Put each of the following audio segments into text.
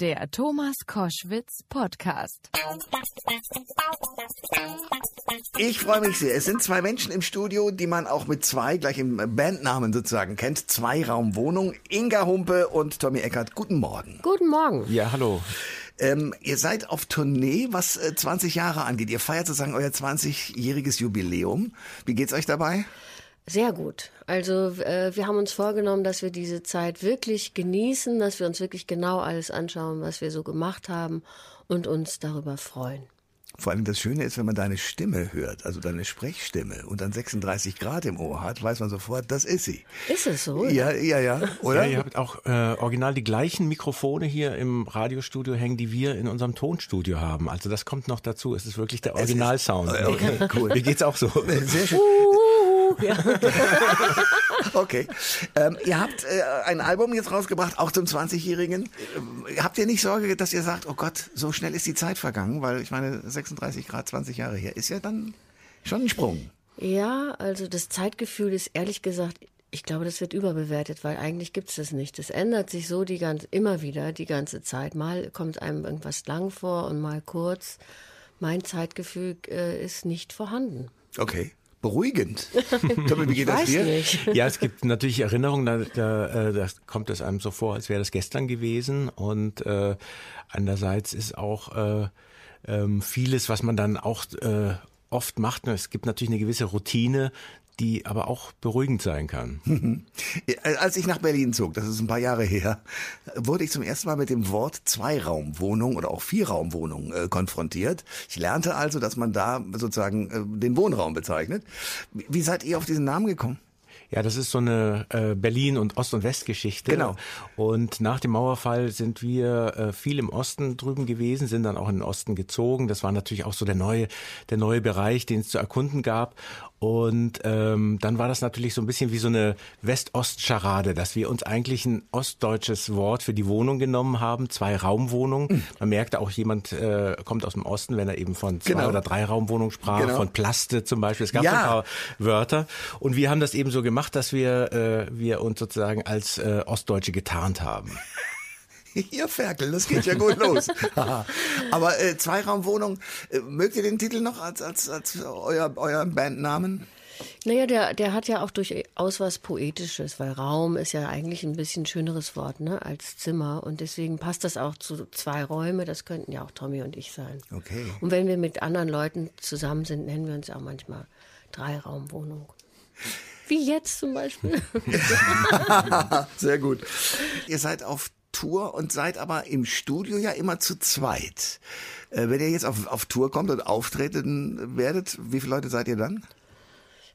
Der Thomas Koschwitz Podcast. Ich freue mich sehr. Es sind zwei Menschen im Studio, die man auch mit zwei, gleich im Bandnamen sozusagen kennt. Zweiraumwohnung. Inga Humpe und Tommy Eckert. Guten Morgen. Guten Morgen. Ja, hallo. Ähm, ihr seid auf Tournee, was äh, 20 Jahre angeht. Ihr feiert sozusagen euer 20-jähriges Jubiläum. Wie geht's euch dabei? Sehr gut. Also äh, wir haben uns vorgenommen, dass wir diese Zeit wirklich genießen, dass wir uns wirklich genau alles anschauen, was wir so gemacht haben und uns darüber freuen. Vor allem das Schöne ist, wenn man deine Stimme hört, also deine Sprechstimme und dann 36 Grad im Ohr hat, weiß man sofort, das ist sie. Ist es so? Ja, ja, ja. Oder? Ja, ihr habt auch äh, original die gleichen Mikrofone hier im Radiostudio hängen, die wir in unserem Tonstudio haben. Also das kommt noch dazu. Es ist wirklich der Originalsound. Okay, cool. Mir geht's auch so. Sehr schön. Ja. Okay. Ähm, ihr habt äh, ein Album jetzt rausgebracht, auch zum 20-Jährigen. Ähm, habt ihr nicht Sorge, dass ihr sagt, oh Gott, so schnell ist die Zeit vergangen? Weil ich meine, 36 Grad, 20 Jahre her, ist ja dann schon ein Sprung. ja, also das Zeitgefühl ist ehrlich gesagt, ich glaube, das wird überbewertet, weil eigentlich gibt es das nicht. Das ändert sich so die ganz, immer wieder die ganze Zeit. Mal kommt einem irgendwas lang vor und mal kurz. Mein Zeitgefühl äh, ist nicht vorhanden. Okay. Beruhigend. Tommy, wie geht das Weiß dir? nicht. Ja, es gibt natürlich Erinnerungen, da, da, äh, da kommt es einem so vor, als wäre das gestern gewesen. Und äh, andererseits ist auch äh, ähm, vieles, was man dann auch äh, oft macht. ne, Es gibt natürlich eine gewisse Routine, die aber auch beruhigend sein kann. Als ich nach Berlin zog, das ist ein paar Jahre her, wurde ich zum ersten Mal mit dem Wort Zweiraumwohnung oder auch Vierraumwohnung äh, konfrontiert. Ich lernte also, dass man da sozusagen äh, den Wohnraum bezeichnet. Wie seid ihr auf diesen Namen gekommen? Ja, das ist so eine äh, Berlin- und Ost- und Westgeschichte. Genau. Und nach dem Mauerfall sind wir äh, viel im Osten drüben gewesen, sind dann auch in den Osten gezogen. Das war natürlich auch so der neue, der neue Bereich, den es zu erkunden gab. Und ähm, dann war das natürlich so ein bisschen wie so eine West-Ost-Scharade, dass wir uns eigentlich ein ostdeutsches Wort für die Wohnung genommen haben, zwei Raumwohnungen. Man merkte auch, jemand äh, kommt aus dem Osten, wenn er eben von zwei Genau. oder drei Raumwohnungen sprach, Genau. von Plaste zum Beispiel. Es gab Ja. so ein paar Wörter. Und wir haben das eben so gemacht, dass wir, äh, wir uns sozusagen als äh, Ostdeutsche getarnt haben. Ihr Ferkel, das geht ja gut los. Aber äh, Zweiraumwohnung, äh, mögt ihr den Titel noch als, als, als euer, euer Bandnamen? Naja, der, der hat ja auch durchaus was Poetisches, weil Raum ist ja eigentlich ein bisschen schöneres Wort ne, als Zimmer. Und deswegen passt das auch zu zwei Räume. Das könnten ja auch Tommy und ich sein. Okay. Und wenn wir mit anderen Leuten zusammen sind, nennen wir uns auch manchmal Dreiraumwohnung. Wie jetzt zum Beispiel. Sehr gut. Ihr seid auf Tour und seid aber im Studio ja immer zu zweit. Äh, wenn ihr jetzt auf, auf Tour kommt und auftreten werdet, wie viele Leute seid ihr dann?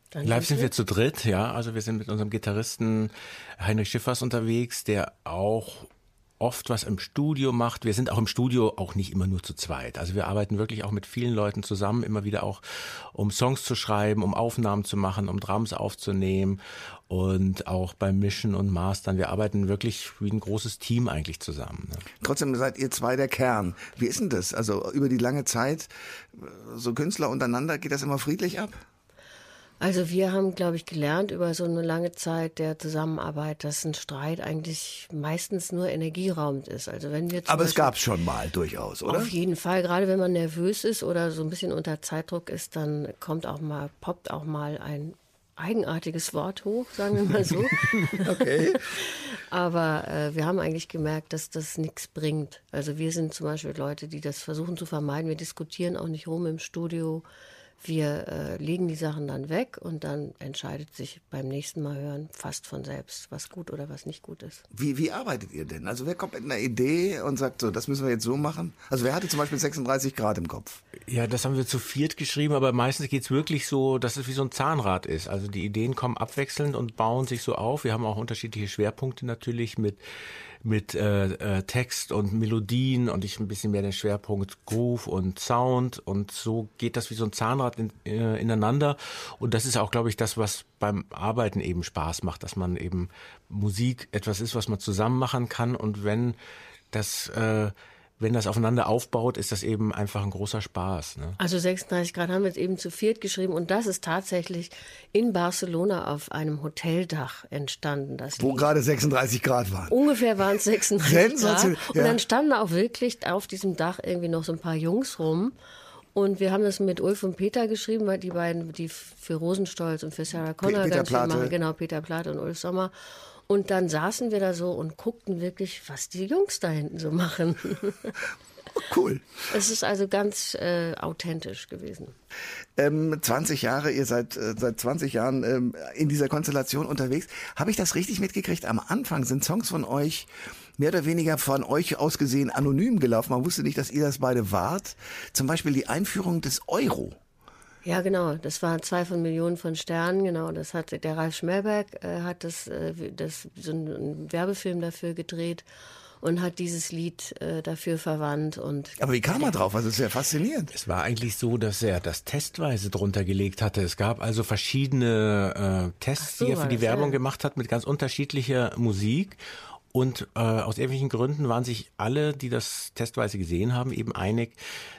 Dann Live sind wir zu dritt, ja. Also wir sind mit unserem Gitarristen Heinrich Schiffers unterwegs, der auch oft was im Studio macht. Wir sind auch im Studio auch nicht immer nur zu zweit. Also wir arbeiten wirklich auch mit vielen Leuten zusammen, immer wieder auch, um Songs zu schreiben, um Aufnahmen zu machen, um Drums aufzunehmen und auch beim Mischen und Mastern. Wir arbeiten wirklich wie ein großes Team eigentlich zusammen. Ne? Trotzdem seid ihr zwei der Kern. Wie ist denn das? Also über die lange Zeit, äh, so Künstler untereinander, geht das immer friedlich ab? Also wir haben, glaube ich, gelernt über so eine lange Zeit der Zusammenarbeit, dass ein Streit eigentlich meistens nur energieraubend ist. Also wenn wir Aber es Beispiel- gab schon mal durchaus, oder? Auf jeden Fall, gerade wenn man nervös ist oder so ein bisschen unter Zeitdruck ist, dann kommt auch mal, poppt auch mal ein eigenartiges Wort hoch, sagen wir mal so. Okay. Aber äh, wir haben eigentlich gemerkt, dass das nichts bringt. Also wir sind zum Beispiel Leute, die das versuchen zu vermeiden. Wir diskutieren auch nicht rum im Studio. Wir äh, legen die Sachen dann weg und dann entscheidet sich beim nächsten Mal hören fast von selbst, was gut oder was nicht gut ist. Wie, wie arbeitet ihr denn? Also wer kommt mit einer Idee und sagt so, das müssen wir jetzt so machen? Also wer hatte zum Beispiel 36 Grad im Kopf? Ja, das haben wir zu viert geschrieben, aber meistens geht's wirklich so, dass es wie so ein Zahnrad ist. Also die Ideen kommen abwechselnd und bauen sich so auf. Wir haben auch unterschiedliche Schwerpunkte natürlich mit mit äh, äh, Text und Melodien und ich ein bisschen mehr den Schwerpunkt Groove und Sound. Und so geht das wie so ein Zahnrad in, äh, ineinander. Und das ist auch, glaube ich, das, was beim Arbeiten eben Spaß macht, dass man eben Musik etwas ist, was man zusammen machen kann. Und wenn das äh, wenn das aufeinander aufbaut, ist das eben einfach ein großer Spaß. Ne? Also 36 Grad haben wir jetzt eben zu viert geschrieben und das ist tatsächlich in Barcelona auf einem Hoteldach entstanden. Das Wo Lied. gerade 36 Grad waren. Ungefähr waren es 36 Grad. Und ja. dann standen auch wirklich auf diesem Dach irgendwie noch so ein paar Jungs rum. Und wir haben das mit Ulf und Peter geschrieben, weil die beiden, die für Rosenstolz und für Sarah Connor Peter ganz viel Plate. machen. Genau, Peter Platte und Ulf Sommer. Und dann saßen wir da so und guckten wirklich, was die Jungs da hinten so machen. Cool. Es ist also ganz äh, authentisch gewesen. Ähm, 20 Jahre, ihr seid äh, seit 20 Jahren ähm, in dieser Konstellation unterwegs. Habe ich das richtig mitgekriegt? Am Anfang sind Songs von euch mehr oder weniger von euch aus gesehen anonym gelaufen. Man wusste nicht, dass ihr das beide wart. Zum Beispiel die Einführung des Euro. Ja, genau. Das war zwei von Millionen von Sternen. Genau, das hat der Ralf Schmelberg äh, hat das, äh, das so einen Werbefilm dafür gedreht und hat dieses Lied äh, dafür verwandt und Aber wie kam er drauf? Also, ist ja faszinierend. Es war eigentlich so, dass er das testweise drunter gelegt hatte. Es gab also verschiedene äh, Tests, so die er für die Werbung ja. gemacht hat mit ganz unterschiedlicher Musik. Und äh, aus irgendwelchen Gründen waren sich alle, die das testweise gesehen haben, eben einig,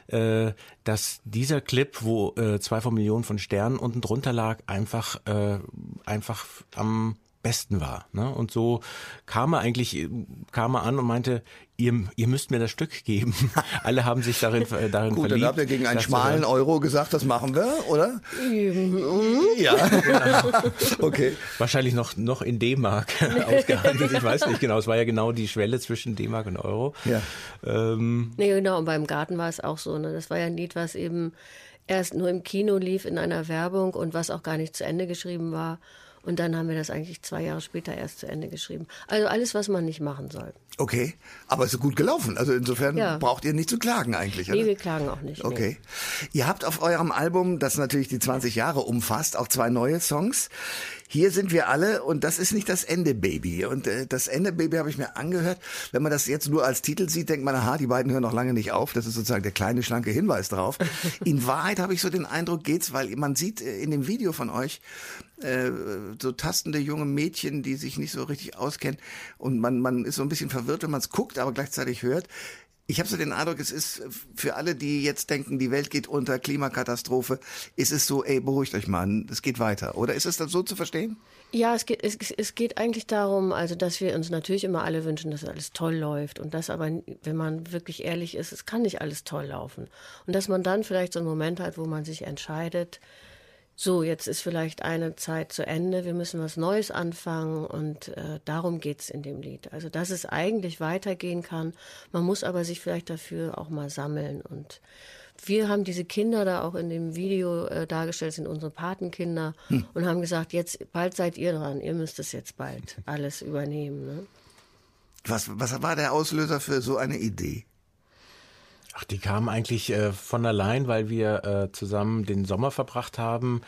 äh, dass dieser Clip, wo äh, zwei von Millionen von Sternen unten drunter lag, einfach äh, einfach am besten war. Ne? Und so kam er eigentlich, kam er an und meinte, ihr, ihr müsst mir das Stück geben. Alle haben sich darin, äh, darin Gut, verliebt. dann habt ihr gegen einen das schmalen. Euro gesagt, das machen wir, oder? Ja. okay. Wahrscheinlich noch, noch in D-Mark ausgehandelt. Ich weiß nicht genau. Es war ja genau die Schwelle zwischen D-Mark und Euro. Ja. Ähm, Nee, genau, und beim Garten war es auch so. Ne? Das war ja ein Lied, was eben erst nur im Kino lief in einer Werbung und was auch gar nicht zu Ende geschrieben war. Und dann haben wir das eigentlich zwei Jahre später erst zu Ende geschrieben. Also alles, was man nicht machen soll. Okay. Aber es ist gut gelaufen. Also insofern Ja. braucht ihr nicht zu klagen eigentlich, oder? Nee, wir klagen auch nicht. nee. Okay. Ihr habt auf eurem Album, das natürlich die 20 Jahre umfasst, auch zwei neue Songs. Hier sind wir alle und das ist nicht das Ende Baby. Und äh, das Ende Baby habe ich mir angehört. Wenn man das jetzt nur als Titel sieht, denkt man, aha, die beiden hören noch lange nicht auf. Das ist sozusagen der kleine, schlanke Hinweis drauf. In Wahrheit habe ich so den Eindruck, geht's, weil man sieht äh, in dem Video von euch, äh, so tastende junge Mädchen, die sich nicht so richtig auskennen und man, man ist so ein bisschen verwirrt, wenn man es guckt, aber gleichzeitig hört. Ich habe so den Eindruck, es ist für alle, die jetzt denken, die Welt geht unter, Klimakatastrophe, ist es so, ey, beruhigt euch mal, es geht weiter. Oder ist es dann so zu verstehen? Ja, es geht, es, es geht eigentlich darum, also dass wir uns natürlich immer alle wünschen, dass alles toll läuft und das aber, wenn man wirklich ehrlich ist, es kann nicht alles toll laufen. Und dass man dann vielleicht so einen Moment hat, wo man sich entscheidet, so, jetzt ist vielleicht eine Zeit zu Ende, wir müssen was Neues anfangen und äh, darum geht's in dem Lied. Also, dass es eigentlich weitergehen kann, man muss aber sich vielleicht dafür auch mal sammeln und wir haben diese Kinder da auch in dem Video äh, dargestellt, sind unsere Patenkinder und haben gesagt, jetzt bald seid ihr dran, ihr müsst es jetzt bald alles übernehmen. Ne? Was, was war der Auslöser für so eine Idee? Ach, die kamen eigentlich äh, von allein, weil wir äh, zusammen den Sommer verbracht haben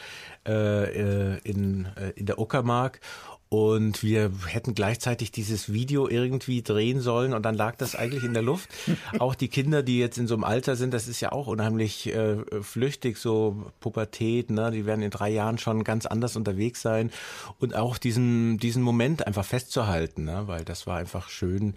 äh, äh, in, äh, in der Uckermark. Und wir hätten gleichzeitig dieses Video irgendwie drehen sollen und dann lag das eigentlich in der Luft. Auch die Kinder, die jetzt in so einem Alter sind, das ist ja auch unheimlich äh, flüchtig, so Pubertät, ne? die werden in drei Jahren schon ganz anders unterwegs sein. Und auch diesen, diesen Moment einfach festzuhalten, ne? weil das war einfach schön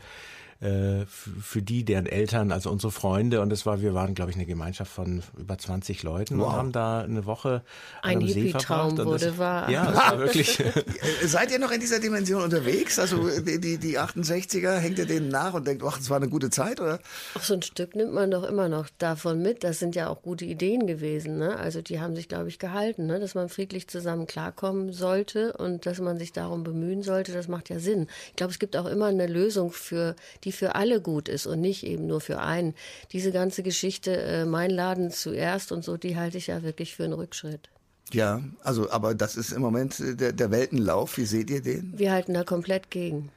äh, für die, deren Eltern, also unsere Freunde. Und es war, wir waren, glaube ich, eine Gemeinschaft von über 20 Leuten und Wow. haben da eine Woche Ein am See Hippie-Traum verbracht. Und wurde das, wahr. Ja, das war wirklich. Seid ihr noch in dieser Dimension unterwegs? Also die, die, die 68er, hängt ihr denen nach und denkt, ach, es war eine gute Zeit, oder? Auch so ein Stück nimmt man doch immer noch davon mit. Das sind ja auch gute Ideen gewesen. Ne? Also die haben sich, glaube ich, gehalten, ne? dass man friedlich zusammen klarkommen sollte und dass man sich darum bemühen sollte. Das macht ja Sinn. Ich glaube, es gibt auch immer eine Lösung, für, die für alle gut ist und nicht eben nur für einen. Diese ganze Geschichte, äh, mein Laden zuerst und so, die halte ich ja wirklich für einen Rückschritt. Ja, also, aber das ist im Moment äh, der, der Weltenlauf. Wie seht ihr den? Wir halten da komplett gegen.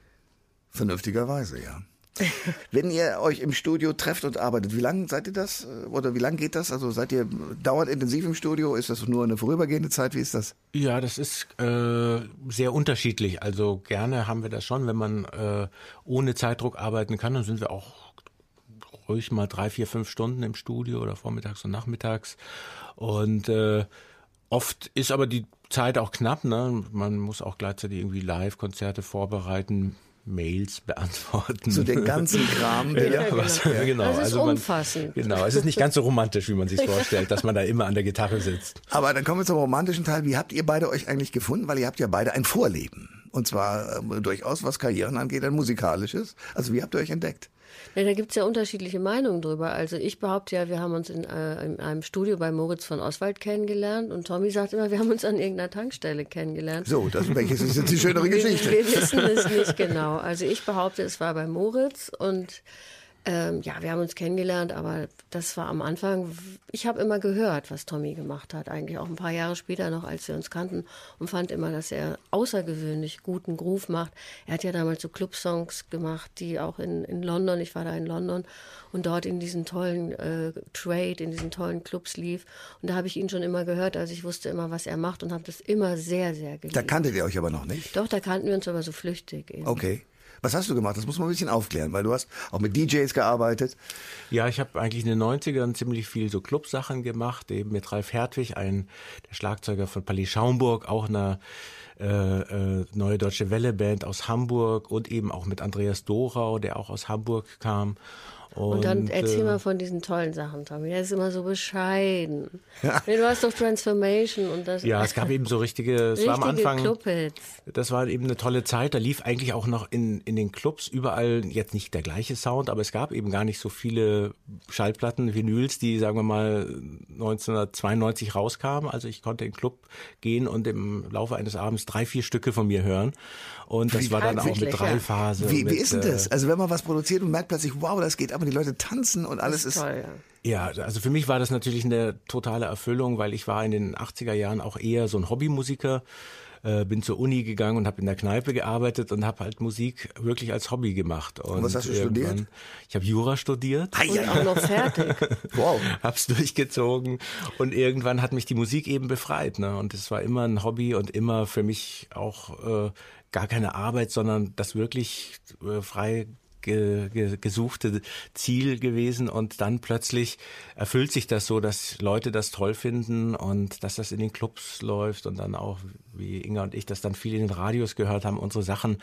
Vernünftigerweise, ja. Wenn ihr euch im Studio trefft und arbeitet, wie lange seid ihr das? Äh, Oder wie lange geht das? Also seid ihr dauernd intensiv im Studio? Ist das nur eine vorübergehende Zeit? Wie ist das? Ja, das ist äh, sehr unterschiedlich. Also gerne haben wir das schon, wenn man äh, ohne Zeitdruck arbeiten kann, dann sind wir auch ruhig mal drei, vier, fünf Stunden im Studio oder vormittags und nachmittags. Und äh, oft ist aber die Zeit auch knapp. Ne? Man muss auch gleichzeitig irgendwie Live-Konzerte vorbereiten, Mails beantworten. So den ganzen Kram. ja, Ja, was, genau. genau. Das ist also man, umfassend. Genau, es ist nicht ganz so romantisch, wie man sich vorstellt, dass man da immer an der Gitarre sitzt. Aber dann kommen wir zum romantischen Teil. Wie habt ihr beide euch eigentlich gefunden? Weil ihr habt ja beide ein Vorleben. Und zwar äh, durchaus, was Karrieren angeht, ein musikalisches. Also wie habt ihr euch entdeckt? Ja, da gibt's ja unterschiedliche Meinungen drüber. Also ich behaupte ja, wir haben uns in, äh, in einem Studio bei Moritz von Oswald kennengelernt und Tommy sagt immer, wir haben uns an irgendeiner Tankstelle kennengelernt. So, das welches ist jetzt die schönere Wir, Geschichte. wir wissen es nicht genau. Also ich behaupte, es war bei Moritz und ähm, ja, wir haben uns kennengelernt, aber das war am Anfang, ich habe immer gehört, was Tommy gemacht hat, eigentlich auch ein paar Jahre später noch, als wir uns kannten und fand immer, dass er außergewöhnlich guten Groove macht. Er hat ja damals so Clubsongs gemacht, die auch in, in London, ich war da in London und dort in diesen tollen äh, Trade, in diesen tollen Clubs lief und da habe ich ihn schon immer gehört, also ich wusste immer, was er macht und habe das immer sehr, sehr geliebt. Da kanntet ihr euch aber noch nicht. Doch, da kannten wir uns aber so flüchtig eben. Okay. Was hast du gemacht? Das muss man ein bisschen aufklären, weil du hast auch mit DJs gearbeitet. Ja, ich habe eigentlich in den 90ern ziemlich viel so Clubsachen gemacht, eben mit Ralf Hertwig, ein der Schlagzeuger von Palais Schaumburg, auch eine äh, äh, neue deutsche Welle-Band aus Hamburg und eben auch mit Andreas Dorau, der auch aus Hamburg kam. Und, Und dann erzähl äh, mal von diesen tollen Sachen, Tommy. Der ist immer so bescheiden. Nee, du hast doch Transformation und das. Ja, es gab eben so richtige, es war am richtige Anfang, Clubhits. das war eben eine tolle Zeit. Da lief eigentlich auch noch in, in den Clubs überall jetzt nicht der gleiche Sound, aber es gab eben gar nicht so viele Schallplatten, Vinyls, die, sagen wir mal, 1992 rauskamen. Also ich konnte in den Club gehen und im Laufe eines Abends drei, vier Stücke von mir hören. Und das war dann auch mit ja. Dreiphase. Wie, mit, wie ist denn äh, das? Also wenn man was produziert und merkt plötzlich, wow, das geht aber die Leute tanzen und alles ist. Toll, ja. Ja, also für mich war das natürlich eine totale Erfüllung, weil ich war in den 80er Jahren auch eher so ein Hobbymusiker, äh, bin zur Uni gegangen und habe in der Kneipe gearbeitet und habe halt Musik wirklich als Hobby gemacht. Und, was hast du studiert? Ich habe Jura studiert. Ah, Und ja. auch noch fertig. Wow. Hab's durchgezogen und irgendwann hat mich die Musik eben befreit, ne? Und es war immer ein Hobby und immer für mich auch äh, gar keine Arbeit, sondern das wirklich äh, frei ge, ge, gesuchte Ziel gewesen und dann plötzlich erfüllt sich das so, dass Leute das toll finden und dass das in den Clubs läuft und dann auch, wie Inga und ich das dann viel in den Radios gehört haben, unsere Sachen,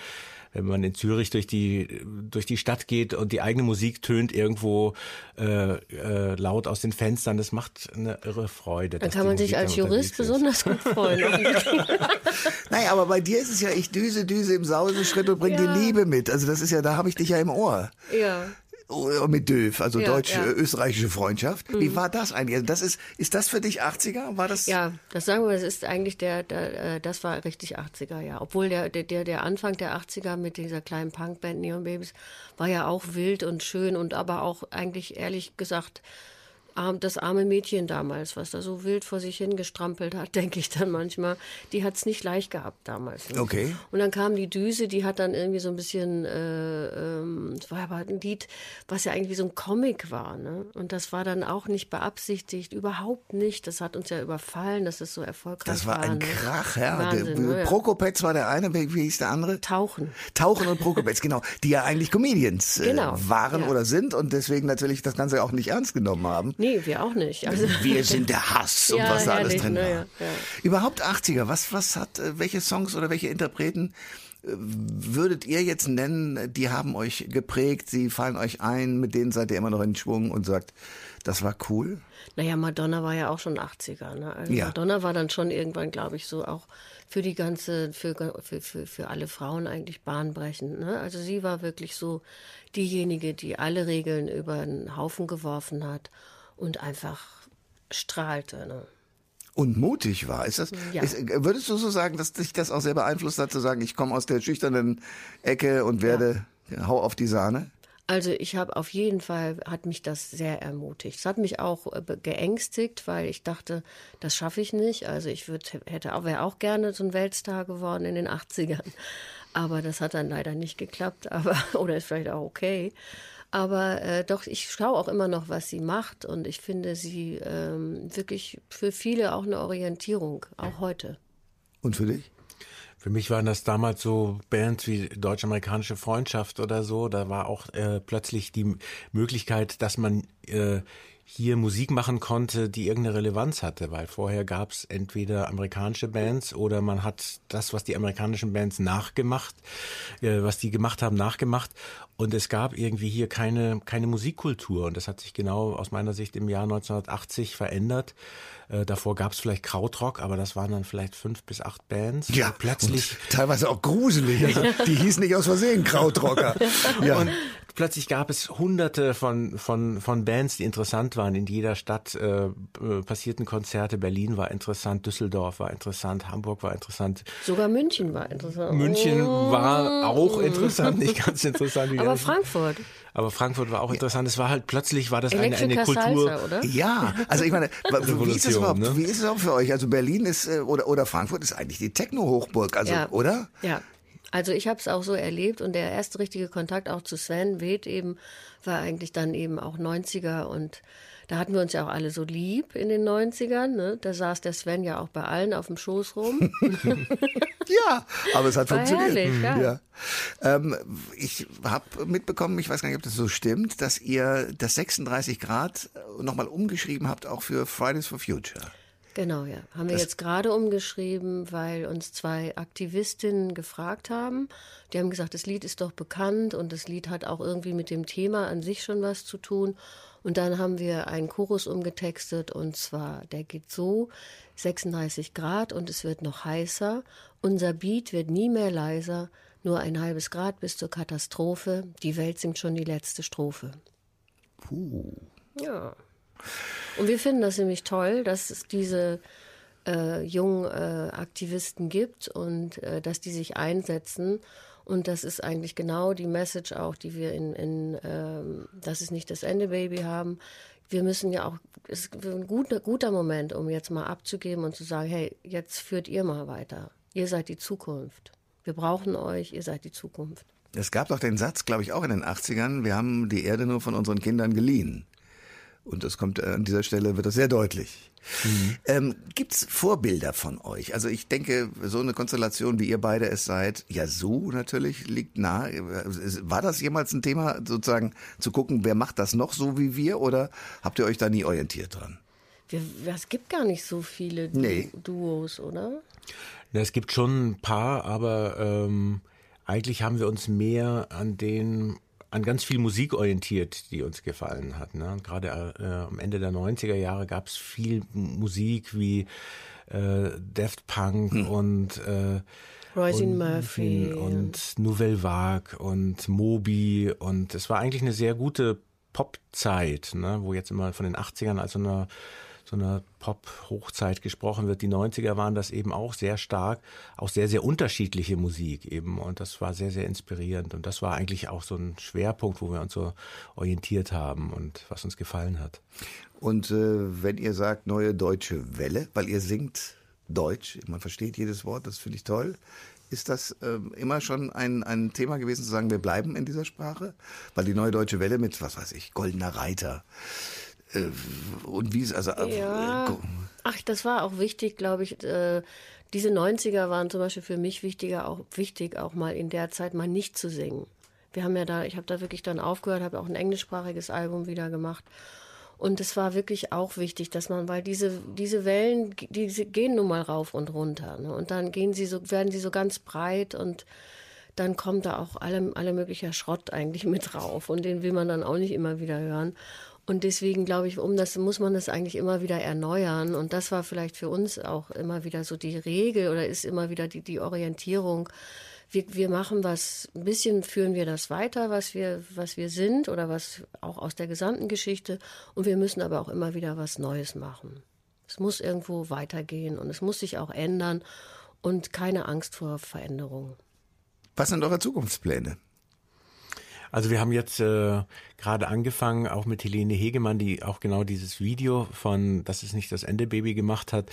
wenn man in Zürich durch die durch die Stadt geht und die eigene Musik tönt irgendwo äh, äh, laut aus den Fenstern, das macht eine irre Freude. Dann dass kann man sich als Jurist besonders gut freuen. Naja, aber bei dir ist es ja, ich düse, düse im Sausenschritt und bring Ja. die Liebe mit. Also das ist ja, da habe ich dich ja im Ohr. ja. Oder mit Döf, also Ja, deutsch-österreichische Freundschaft. Wie war das eigentlich? Also das ist, ist das für dich 80er? War das? Ja, das sagen wir, das ist eigentlich der, der äh, das war richtig 80er, ja. Obwohl der, der, der, Anfang der 80er mit dieser kleinen Punkband Neon Babies war ja auch wild und schön und aber auch eigentlich ehrlich gesagt das arme Mädchen damals, was da so wild vor sich hingestrampelt hat, denke ich dann manchmal, die hat es nicht leicht gehabt damals. Nicht? Okay. Und dann kam die Düse, die hat dann irgendwie so ein bisschen, äh, ähm, es war aber ein Lied, was ja eigentlich wie so ein Comic war, ne? Und das war dann auch nicht beabsichtigt, überhaupt nicht. Das hat uns ja überfallen, dass es so erfolgreich Das war ein ne? Krach, ja. Wahnsinn, der, ne? Prokopetz war der eine, wie, wie hieß der andere? Tauchen. Tauchen und Prokopetz, genau, die ja eigentlich Comedians äh, Genau, waren ja. oder sind und deswegen natürlich das Ganze auch nicht ernst genommen haben. Nee, wir auch nicht. Also, Wir sind der Hass und Ja, was da alles drin ne, war. ja, ja. Überhaupt 80er, was, was hat, äh, welche Songs oder welche Interpreten äh, würdet ihr jetzt nennen, die haben euch geprägt, sie fallen euch ein, mit denen seid ihr immer noch in Schwung und sagt, das war cool? Naja, Madonna war ja auch schon 80er. Ne? Also Ja. Madonna war dann schon irgendwann, glaube ich, so auch für die ganze, für, für, für, für alle Frauen eigentlich bahnbrechend. Ne? Also sie war wirklich so diejenige, die alle Regeln über den Haufen geworfen hat und einfach strahlte. Ne? Und mutig war. Ist das, Ja. ist, würdest du so sagen, dass dich das auch sehr beeinflusst hat, zu sagen, ich komme aus der schüchternen Ecke und werde, hau auf die Sahne? Also ich habe auf jeden Fall, hat mich das sehr ermutigt. Es hat mich auch äh, geängstigt, weil ich dachte, das schaffe ich nicht. Also ich würd, hätte auch, wäre auch gerne so ein Weltstar geworden in den 80ern. Aber das hat dann leider nicht geklappt, aber, oder ist vielleicht auch okay. Aber äh, doch, ich schaue auch immer noch, was sie macht und ich finde sie ähm, wirklich für viele auch eine Orientierung, auch heute. Und für dich? Für mich waren das damals so Bands wie Deutsch-Amerikanische Freundschaft oder so. Da war auch äh, plötzlich die Möglichkeit, dass man äh, hier Musik machen konnte, die irgendeine Relevanz hatte, weil vorher gab es entweder amerikanische Bands oder man hat das, was die amerikanischen Bands nachgemacht, äh, was die gemacht haben, nachgemacht und es gab irgendwie hier keine, keine Musikkultur und das hat sich genau aus meiner Sicht im Jahr 1980 verändert. Äh, davor gab es vielleicht Krautrock, aber das waren dann vielleicht fünf bis acht Bands. Ja, plötzlich teilweise auch gruselig. Also, die hießen nicht aus Versehen Krautrocker. Ja. Und plötzlich gab es hunderte von, von, von Bands, die interessant waren. In jeder Stadt äh, äh, passierten Konzerte. Berlin war interessant, Düsseldorf war interessant, Hamburg war interessant. Sogar München war interessant. München oh. war auch interessant, nicht ganz interessant. Aber Frankfurt. Aber Frankfurt war auch interessant. Es war halt plötzlich war das eine, eine Kultur. Salsa, oder? Ja, also ich meine, wie ist es überhaupt? Ne? Wie ist es auch für euch? Also Berlin ist äh, oder oder Frankfurt ist eigentlich die Techno-Hochburg, also ja. oder? Ja, also ich habe es auch so erlebt und der erste richtige Kontakt auch zu Sven Weht eben war eigentlich dann eben auch 90er und da hatten wir uns ja auch alle so lieb in den 90ern. Ne? Da saß der Sven ja auch bei allen auf dem Schoß rum. ja, aber es hat War funktioniert. herrlich, ja. ja. Ähm, ich habe mitbekommen, ich weiß gar nicht, ob das so stimmt, dass ihr das 36 Grad nochmal umgeschrieben habt, auch für Fridays for Future. Genau, ja. Haben wir Das- jetzt gerade umgeschrieben, weil uns zwei Aktivistinnen gefragt haben. Die haben gesagt, das Lied ist doch bekannt und das Lied hat auch irgendwie mit dem Thema an sich schon was zu tun. Und dann haben wir einen Chorus umgetextet und zwar, der geht so, 36 Grad und es wird noch heißer. Unser Beat wird nie mehr leiser, nur ein halbes Grad bis zur Katastrophe. Die Welt singt schon die letzte Strophe. Puh. Ja. Und wir finden das nämlich toll, dass es diese äh, jungen äh, Aktivisten gibt und äh, dass die sich einsetzen. Und das ist eigentlich genau die Message auch, die wir in, in ähm, Das ist nicht das Ende, Baby haben. Wir müssen ja auch, es ist ein guter, guter Moment, um jetzt mal abzugeben und zu sagen, hey, jetzt führt ihr mal weiter. Ihr seid die Zukunft. Wir brauchen euch, ihr seid die Zukunft. Es gab doch den Satz, glaube ich, auch in den 80ern, wir haben die Erde nur von unseren Kindern geliehen. Und das kommt äh, an dieser Stelle, wird das sehr deutlich. Ähm, Gibt es Vorbilder von euch? Also ich denke, so eine Konstellation, wie ihr beide es seid, ja so natürlich liegt nahe. War das jemals ein Thema, sozusagen zu gucken, wer macht das noch so wie wir oder habt ihr euch da nie orientiert dran? Wir, es gibt gar nicht so viele du Nee. Duos, oder? Ja, es gibt schon ein paar, aber ähm, eigentlich haben wir uns mehr an den an ganz viel Musik orientiert, die uns gefallen hat. Ne? Und Gerade äh, am Ende der 90er Jahre gab es viel Musik wie äh, Daft Punk und äh, Roisin und, Murphy. und Nouvelle Vague und Moby und es war eigentlich eine sehr gute Popzeit, ne, wo jetzt immer von den 80ern als so einer so einer Pop-Hochzeit gesprochen wird. Die 90er waren das eben auch sehr stark, auch sehr, sehr unterschiedliche Musik eben. Und das war sehr, sehr inspirierend. Und das war eigentlich auch so ein Schwerpunkt, wo wir uns so orientiert haben und was uns gefallen hat. Und äh, wenn ihr sagt neue deutsche Welle, weil ihr singt Deutsch, man versteht jedes Wort, das finde ich toll. Ist das ähm, immer schon ein, ein Thema gewesen zu sagen, wir bleiben in dieser Sprache? Weil die neue deutsche Welle mit, was weiß ich, Goldener Reiter äh, und wie es, also äh, Ja. Ach, das war auch wichtig, glaube ich. Äh, diese 90er waren zum Beispiel für mich wichtiger, auch wichtig, auch mal in der Zeit mal nicht zu singen. Wir haben ja da, ich habe da wirklich dann aufgehört, habe auch ein englischsprachiges Album wieder gemacht. Und es war wirklich auch wichtig, dass man, weil diese, diese Wellen, die, gehen nun mal rauf und runter. Ne? Und dann gehen sie so, werden sie so ganz breit und dann kommt da auch alle, alle möglicher Schrott eigentlich mit drauf. Und den will man dann auch nicht immer wieder hören. Und deswegen glaube ich, um das muss man das eigentlich immer wieder erneuern. Und das war vielleicht für uns auch immer wieder so die Regel oder ist immer wieder die, die Orientierung. Wir, wir machen was, ein bisschen führen wir das weiter, was wir, was wir sind oder was auch aus der gesamten Geschichte. Und wir müssen aber auch immer wieder was Neues machen. Es muss irgendwo weitergehen und es muss sich auch ändern und keine Angst vor Veränderungen. was sind eure Zukunftspläne? Also wir haben jetzt äh, gerade angefangen, auch mit Helene Hegemann, die auch genau dieses Video von Das ist nicht das Ende Baby gemacht hat,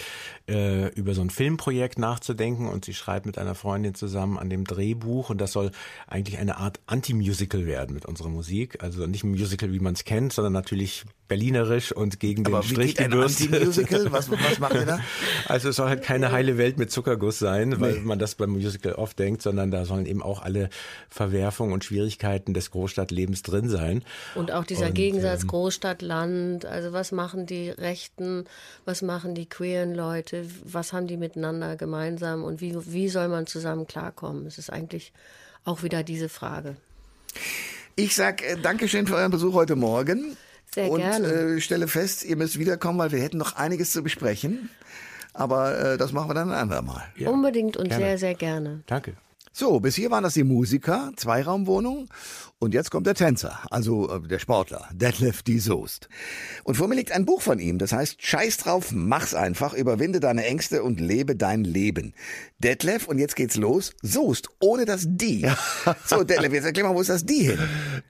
äh, über so ein Filmprojekt nachzudenken und sie schreibt mit einer Freundin zusammen an dem Drehbuch und das soll eigentlich eine Art Anti-Musical werden mit unserer Musik. Also nicht ein Musical, wie man es kennt, sondern natürlich berlinerisch und gegen Aber den Strich gebürstet. Anti-Musical? Was, was macht ihr da? Also es soll halt keine heile Welt mit Zuckerguss sein, weil man das beim Musical oft denkt, sondern da sollen eben auch alle Verwerfungen und Schwierigkeiten des des Großstadtlebens drin sein. Und auch dieser Und, Gegensatz ähm, Großstadt-Land, also was machen die Rechten, was machen die queeren Leute, was haben die miteinander gemeinsam und wie, wie soll man zusammen klarkommen? Es ist eigentlich auch wieder diese Frage. Ich sag äh, Dankeschön für euren Besuch heute Morgen. Sehr und gerne. äh, stelle fest, ihr müsst wiederkommen, weil wir hätten noch einiges zu besprechen. Aber äh, das machen wir dann ein andermal. Ja, Unbedingt und gerne. sehr, sehr gerne. Danke. So, bis hier waren das die Musiker, Zweiraumwohnung. Und jetzt kommt der Tänzer, also äh, der Sportler, Detlef D. Soest. Und vor mir liegt ein Buch von ihm, das heißt Scheiß drauf, mach's einfach, überwinde deine Ängste und lebe dein Leben. Detlef, und jetzt geht's los, Soest, ohne das Die. So, Detlef, jetzt erklär mal, wo ist das Die hin?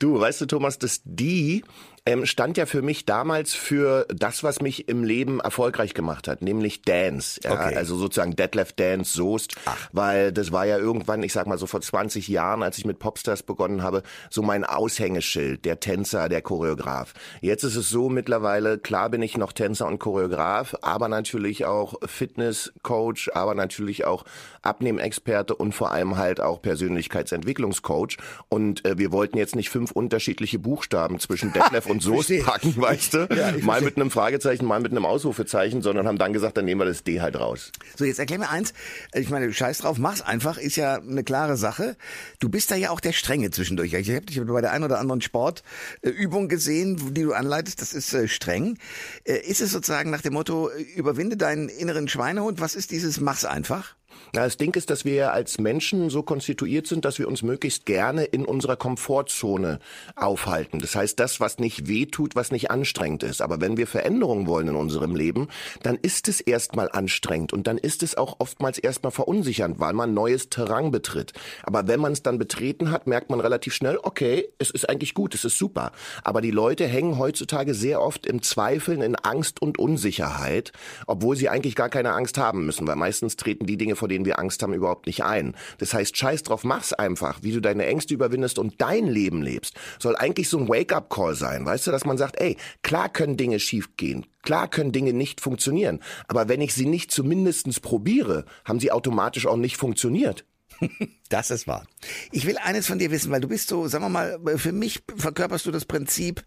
Du, weißt du, Thomas, das Die ähm, stand ja für mich damals für das, was mich im Leben erfolgreich gemacht hat, nämlich Dance. Ja, Okay. Also sozusagen Detlef Dance Soest, weil das war ja irgendwann, ich sag mal so vor 20 Jahren, als ich mit Popstars begonnen habe, so mein Aushängeschild, der Tänzer, der Choreograf. Jetzt ist es so mittlerweile, klar bin ich noch Tänzer und Choreograf, aber natürlich auch Fitnesscoach, aber natürlich auch Abnehmexperte und vor allem halt auch Persönlichkeitsentwicklungscoach. Und äh, wir wollten jetzt nicht fünf unterschiedliche Buchstaben zwischen Detlef und Soest verstehe. packen, weißt du? Ja, ich mal verstehe. mit einem Fragezeichen, mal mit einem Ausrufezeichen, sondern haben dann gesagt, dann nehmen wir das D halt raus. So, jetzt erklär mir eins. Ich meine, scheiß drauf, mach's einfach, ist ja eine klare Sache. Du bist da ja auch der Strenge zwischendurch. Ich habe dich bei der einen oder anderen Sportübung gesehen, die du anleitest. Das ist äh, streng. Äh, Ist es sozusagen nach dem Motto, äh, überwinde deinen inneren Schweinehund? Was ist dieses mach's einfach? Na, das Ding ist, dass wir als Menschen so konstituiert sind, dass wir uns möglichst gerne in unserer Komfortzone aufhalten. Das heißt, das, was nicht weh tut, was nicht anstrengend ist. Aber wenn wir Veränderungen wollen in unserem Leben, dann ist es erstmal anstrengend und dann ist es auch oftmals erstmal verunsichernd, weil man neues Terrain betritt. Aber wenn man es dann betreten hat, merkt man relativ schnell, okay, es ist eigentlich gut, es ist super. Aber die Leute hängen heutzutage sehr oft im Zweifeln, in Angst und Unsicherheit, obwohl sie eigentlich gar keine Angst haben müssen, weil meistens treten die Dinge, vor denen wir Angst haben, überhaupt nicht ein. Das heißt, scheiß drauf, mach's einfach, wie du deine Ängste überwindest und dein Leben lebst. Soll eigentlich so ein Wake-up-Call sein, weißt du, dass man sagt, ey, klar können Dinge schiefgehen, klar können Dinge nicht funktionieren, aber wenn ich sie nicht zumindestens probiere, haben sie automatisch auch nicht funktioniert. Das ist wahr. Ich will eines von dir wissen, weil du bist so, sagen wir mal, für mich verkörperst du das Prinzip,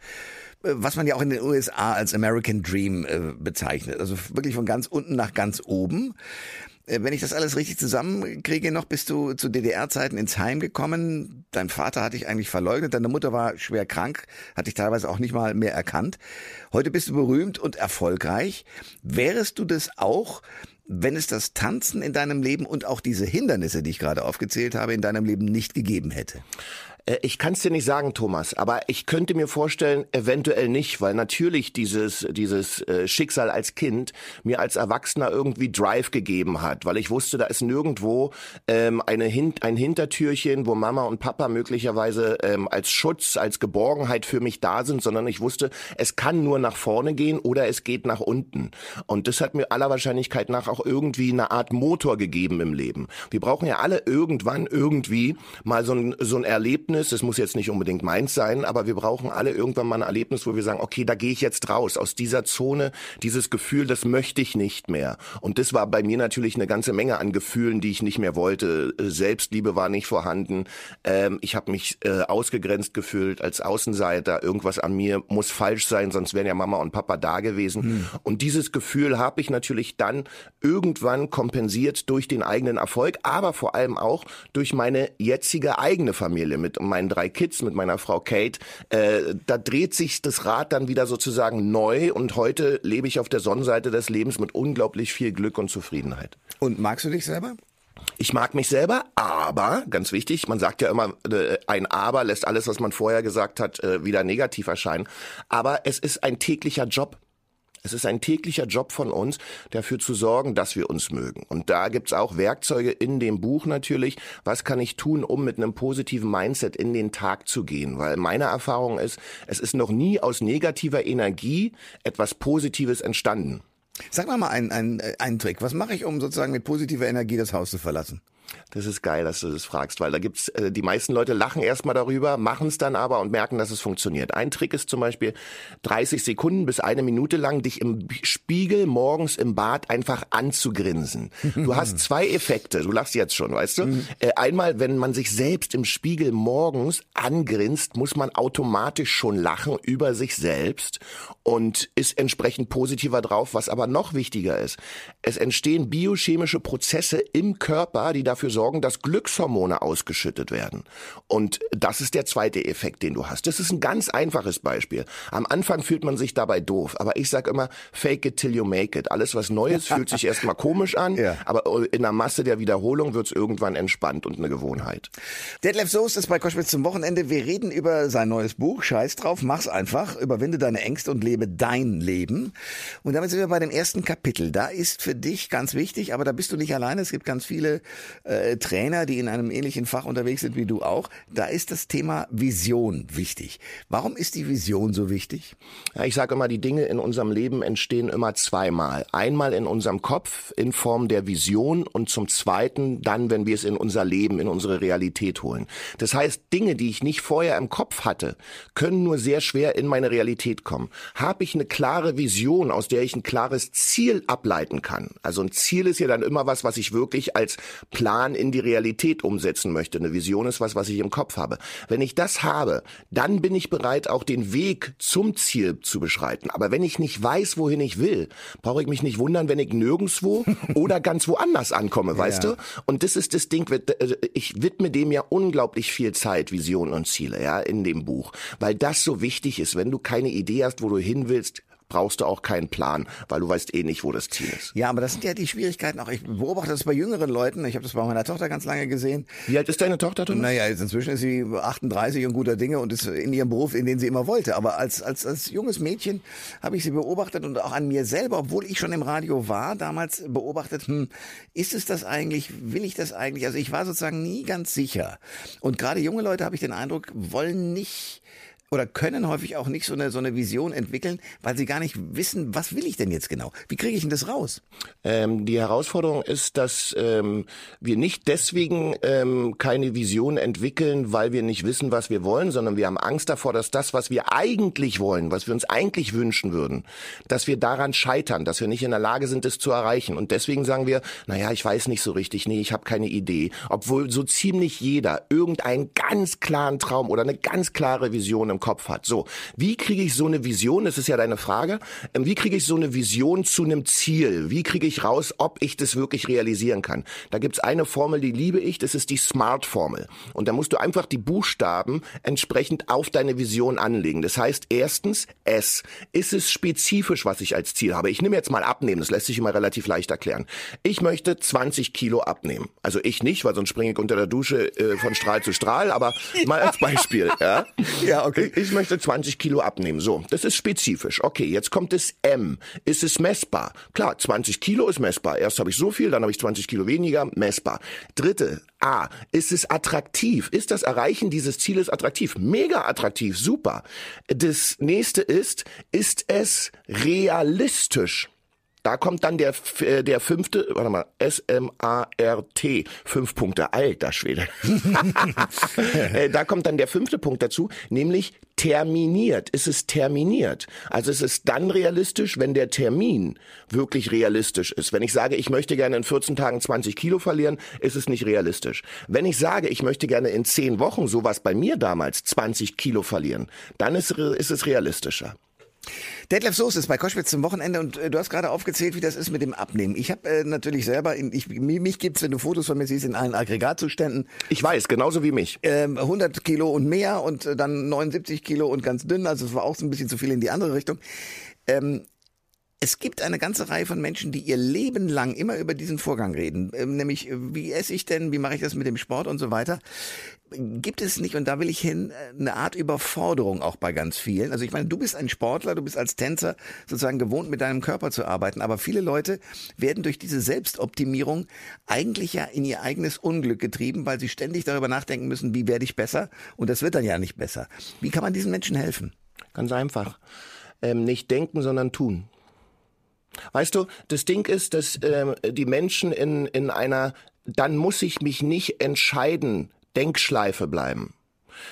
äh, was man ja auch in den USA als American Dream äh, bezeichnet. Also wirklich von ganz unten nach ganz oben. Äh, Wenn ich das alles richtig zusammenkriege, noch bist du zu DDR-Zeiten ins Heim gekommen. Dein Vater hat dich eigentlich verleugnet, deine Mutter war schwer krank, hat dich teilweise auch nicht mal mehr erkannt. Heute bist du berühmt und erfolgreich. Wärest du das auch, wenn es das Tanzen in deinem Leben und auch diese Hindernisse, die ich gerade aufgezählt habe, in deinem Leben nicht gegeben hätte? Äh, Ich kann es dir nicht sagen, Thomas, aber ich könnte mir vorstellen, eventuell nicht, weil natürlich dieses, dieses äh, Schicksal als Kind mir als Erwachsener irgendwie Drive gegeben hat, weil ich wusste, da ist nirgendwo ähm, eine Hin ein Hintertürchen, wo Mama und Papa möglicherweise ähm, als Schutz, als Geborgenheit für mich da sind, sondern ich wusste, es kann nur nach vorne gehen oder es geht nach unten. Und das hat mir aller Wahrscheinlichkeit nach auch irgendwie eine Art Motor gegeben im Leben. Wir brauchen ja alle irgendwann irgendwie mal so ein, so ein Erlebnis, das muss jetzt nicht unbedingt meins sein, aber wir brauchen alle irgendwann mal ein Erlebnis, wo wir sagen, okay, da gehe ich jetzt raus aus dieser Zone, dieses Gefühl, das möchte ich nicht mehr. Und das war bei mir natürlich eine ganze Menge an Gefühlen, die ich nicht mehr wollte. Äh, Selbstliebe war nicht vorhanden. Ähm, ich habe mich äh, ausgegrenzt gefühlt als Außenseiter. Irgendwas an mir muss falsch sein, sonst wären ja Mama und Papa da gewesen. Und dieses Gefühl habe ich natürlich dann irgendwann kompensiert durch den eigenen Erfolg, aber vor allem auch durch meine jetzige eigene Familie mit meinen drei Kids, mit meiner Frau Kate. Äh, da dreht sich das Rad dann wieder sozusagen neu und heute lebe ich auf der Sonnenseite des Lebens mit unglaublich viel Glück und Zufriedenheit. Und magst du dich selber? Ich mag mich selber, aber, ganz wichtig, man sagt ja immer, äh, ein Aber lässt alles, was man vorher gesagt hat, äh, wieder negativ erscheinen. Aber es ist ein täglicher Job. Es ist ein täglicher Job von uns, dafür zu sorgen, dass wir uns mögen. Und da gibt's auch Werkzeuge in dem Buch natürlich. Was kann ich tun, um mit einem positiven Mindset in den Tag zu gehen? Weil meine Erfahrung ist, es ist noch nie aus negativer Energie etwas Positives entstanden. Sag mal mal einen, einen, äh, einen Trick. Was mache ich, um sozusagen mit positiver Energie das Haus zu verlassen? Das ist geil, dass du das fragst, weil da gibt's äh, die meisten Leute lachen erstmal darüber, machen es dann aber und merken, dass es funktioniert. Ein Trick ist zum Beispiel 30 Sekunden bis eine Minute lang dich im Spiegel morgens im Bad einfach anzugrinsen. Du hast zwei Effekte. Du lachst jetzt schon, weißt du? Mhm. Äh, einmal, wenn man sich selbst im Spiegel morgens angrinst, muss man automatisch schon lachen über sich selbst und ist entsprechend positiver drauf. Was aber noch wichtiger ist, es entstehen biochemische Prozesse im Körper, die dafür sorgen, dass Glückshormone ausgeschüttet werden. Und das ist der zweite Effekt, den du hast. Das ist ein ganz einfaches Beispiel. Am Anfang fühlt man sich dabei doof, aber ich sage immer, fake it till you make it. Alles was Neues fühlt sich erstmal komisch an, ja. aber in der Masse der Wiederholung wird es irgendwann entspannt und eine Gewohnheit. Detlef Soest ist bei Koschwitz zum Wochenende. Wir reden über sein neues Buch. Scheiß drauf, mach's einfach. Überwinde deine Ängste und lebe dein Leben. Und damit sind wir bei dem ersten Kapitel. Da ist für dich ganz wichtig, aber da bist du nicht alleine. Es gibt ganz viele äh, Trainer, die in einem ähnlichen Fach unterwegs sind wie du auch. Da ist das Thema Vision wichtig. Warum ist die Vision so wichtig? Ja, ich sage immer, die Dinge in unserem Leben entstehen immer zweimal. Einmal in unserem Kopf in Form der Vision und zum Zweiten dann, wenn wir es in unser Leben, in unsere Realität holen. Das heißt, Dinge, die ich nicht vorher im Kopf hatte, können nur sehr schwer in meine Realität kommen. Habe ich eine klare Vision, aus der ich ein klares Ziel ableiten kann. Also ein Ziel ist ja dann immer was, was ich wirklich als Plan in die Realität umsetzen möchte. Eine Vision ist was, was ich im Kopf habe. Wenn ich das habe, dann bin ich bereit, auch den Weg zum Ziel zu beschreiten. Aber wenn ich nicht weiß, wohin ich will, brauche ich mich nicht wundern, wenn ich nirgendswo oder ganz woanders ankomme, weißt ja. du? Und das ist das Ding, äh, ich widme dem ja unglaublich viel Zeit, Vision und Ziele, ja, in dem Buch. Weil das so wichtig ist. Wenn du keine Idee hast, wo du hin willst, brauchst du auch keinen Plan, weil du weißt eh nicht, wo das Ziel ist. Ja, aber das sind ja die Schwierigkeiten auch. Ich beobachte das bei jüngeren Leuten. Ich habe das bei meiner Tochter ganz lange gesehen. Wie alt ist deine Tochter, Thomas? Naja, inzwischen ist sie 38 und guter Dinge und ist in ihrem Beruf, in den sie immer wollte. Aber als, als, als junges Mädchen habe ich sie beobachtet und auch an mir selber, obwohl ich schon im Radio war, damals beobachtet, hm, ist es das eigentlich, will ich das eigentlich? Also ich war sozusagen nie ganz sicher. Und gerade junge Leute, habe ich den Eindruck, wollen nicht oder können häufig auch nicht so eine, so eine Vision entwickeln, weil sie gar nicht wissen, was will ich denn jetzt genau? Wie kriege ich denn das raus? Ähm, die Herausforderung ist, dass ähm, wir nicht deswegen ähm, keine Vision entwickeln, weil wir nicht wissen, was wir wollen, sondern wir haben Angst davor, dass das, was wir eigentlich wollen, was wir uns eigentlich wünschen würden, dass wir daran scheitern, dass wir nicht in der Lage sind, es zu erreichen. Und deswegen sagen wir, naja, ich weiß nicht so richtig, nee, ich habe keine Idee. Obwohl so ziemlich jeder irgendeinen ganz klaren Traum oder eine ganz klare Vision im Kopf hat. So, wie kriege ich so eine Vision? Das ist ja deine Frage. Ähm, wie kriege ich so eine Vision zu einem Ziel? Wie kriege ich raus, ob ich das wirklich realisieren kann? Da gibt's eine Formel, die liebe ich. Das ist die Smart-Formel. Und da musst du einfach die Buchstaben entsprechend auf deine Vision anlegen. Das heißt, erstens S. Ist es spezifisch, was ich als Ziel habe? Ich nehme jetzt mal abnehmen. Das lässt sich immer relativ leicht erklären. Ich möchte 20 Kilo abnehmen. Also ich nicht, weil sonst springe ich unter der Dusche äh, von Strahl zu Strahl. Aber mal als Beispiel. Ja, ja okay ich möchte 20 Kilo abnehmen. So, das ist spezifisch. Okay, jetzt kommt das M. Ist es messbar? Klar, 20 Kilo ist messbar. Erst habe ich so viel, dann habe ich 20 Kilo weniger, messbar. Dritte, A. Ist es attraktiv? Ist das Erreichen dieses Zieles attraktiv? Mega attraktiv, super. Das nächste ist, ist es realistisch? Da kommt dann der, äh, der fünfte, warte mal, S-M-A-R-T, fünf Punkte, alter Schwede. Äh, da kommt dann der fünfte Punkt dazu, nämlich terminiert. Ist es terminiert? Also es ist dann realistisch, wenn der Termin wirklich realistisch ist. Wenn ich sage, ich möchte gerne in 14 Tagen 20 Kilo verlieren, ist es nicht realistisch. Wenn ich sage, ich möchte gerne in 10 Wochen, so was bei mir damals, 20 Kilo verlieren, dann ist, ist es realistischer. Detlef Soos ist bei Koschwitz zum Wochenende und äh, du hast gerade aufgezählt, wie das ist mit dem Abnehmen. Ich habe äh, natürlich selber, in, ich, mich gibt's, wenn du Fotos von mir siehst, in allen Aggregatzuständen. Ich weiß, genauso wie mich. Ähm, 100 Kilo und mehr und äh, dann 79 Kilo und ganz dünn, also es war auch so ein bisschen zu viel in die andere Richtung. Ähm, es gibt eine ganze Reihe von Menschen, die ihr Leben lang immer über diesen Vorgang reden, ähm, nämlich wie esse ich denn, wie mache ich das mit dem Sport und so weiter. Gibt es nicht, und da will ich hin, eine Art Überforderung auch bei ganz vielen? Also ich meine, du bist ein Sportler, du bist als Tänzer sozusagen gewohnt, mit deinem Körper zu arbeiten, aber viele Leute werden durch diese Selbstoptimierung eigentlich ja in ihr eigenes Unglück getrieben, weil sie ständig darüber nachdenken müssen, wie werde ich besser? Und das wird dann ja nicht besser. Wie kann man diesen Menschen helfen? Ganz einfach. Ähm, nicht denken, sondern tun. Weißt du, das Ding ist, dass äh, die Menschen in, in einer dann muss ich mich nicht entscheiden, Denkschleife bleiben.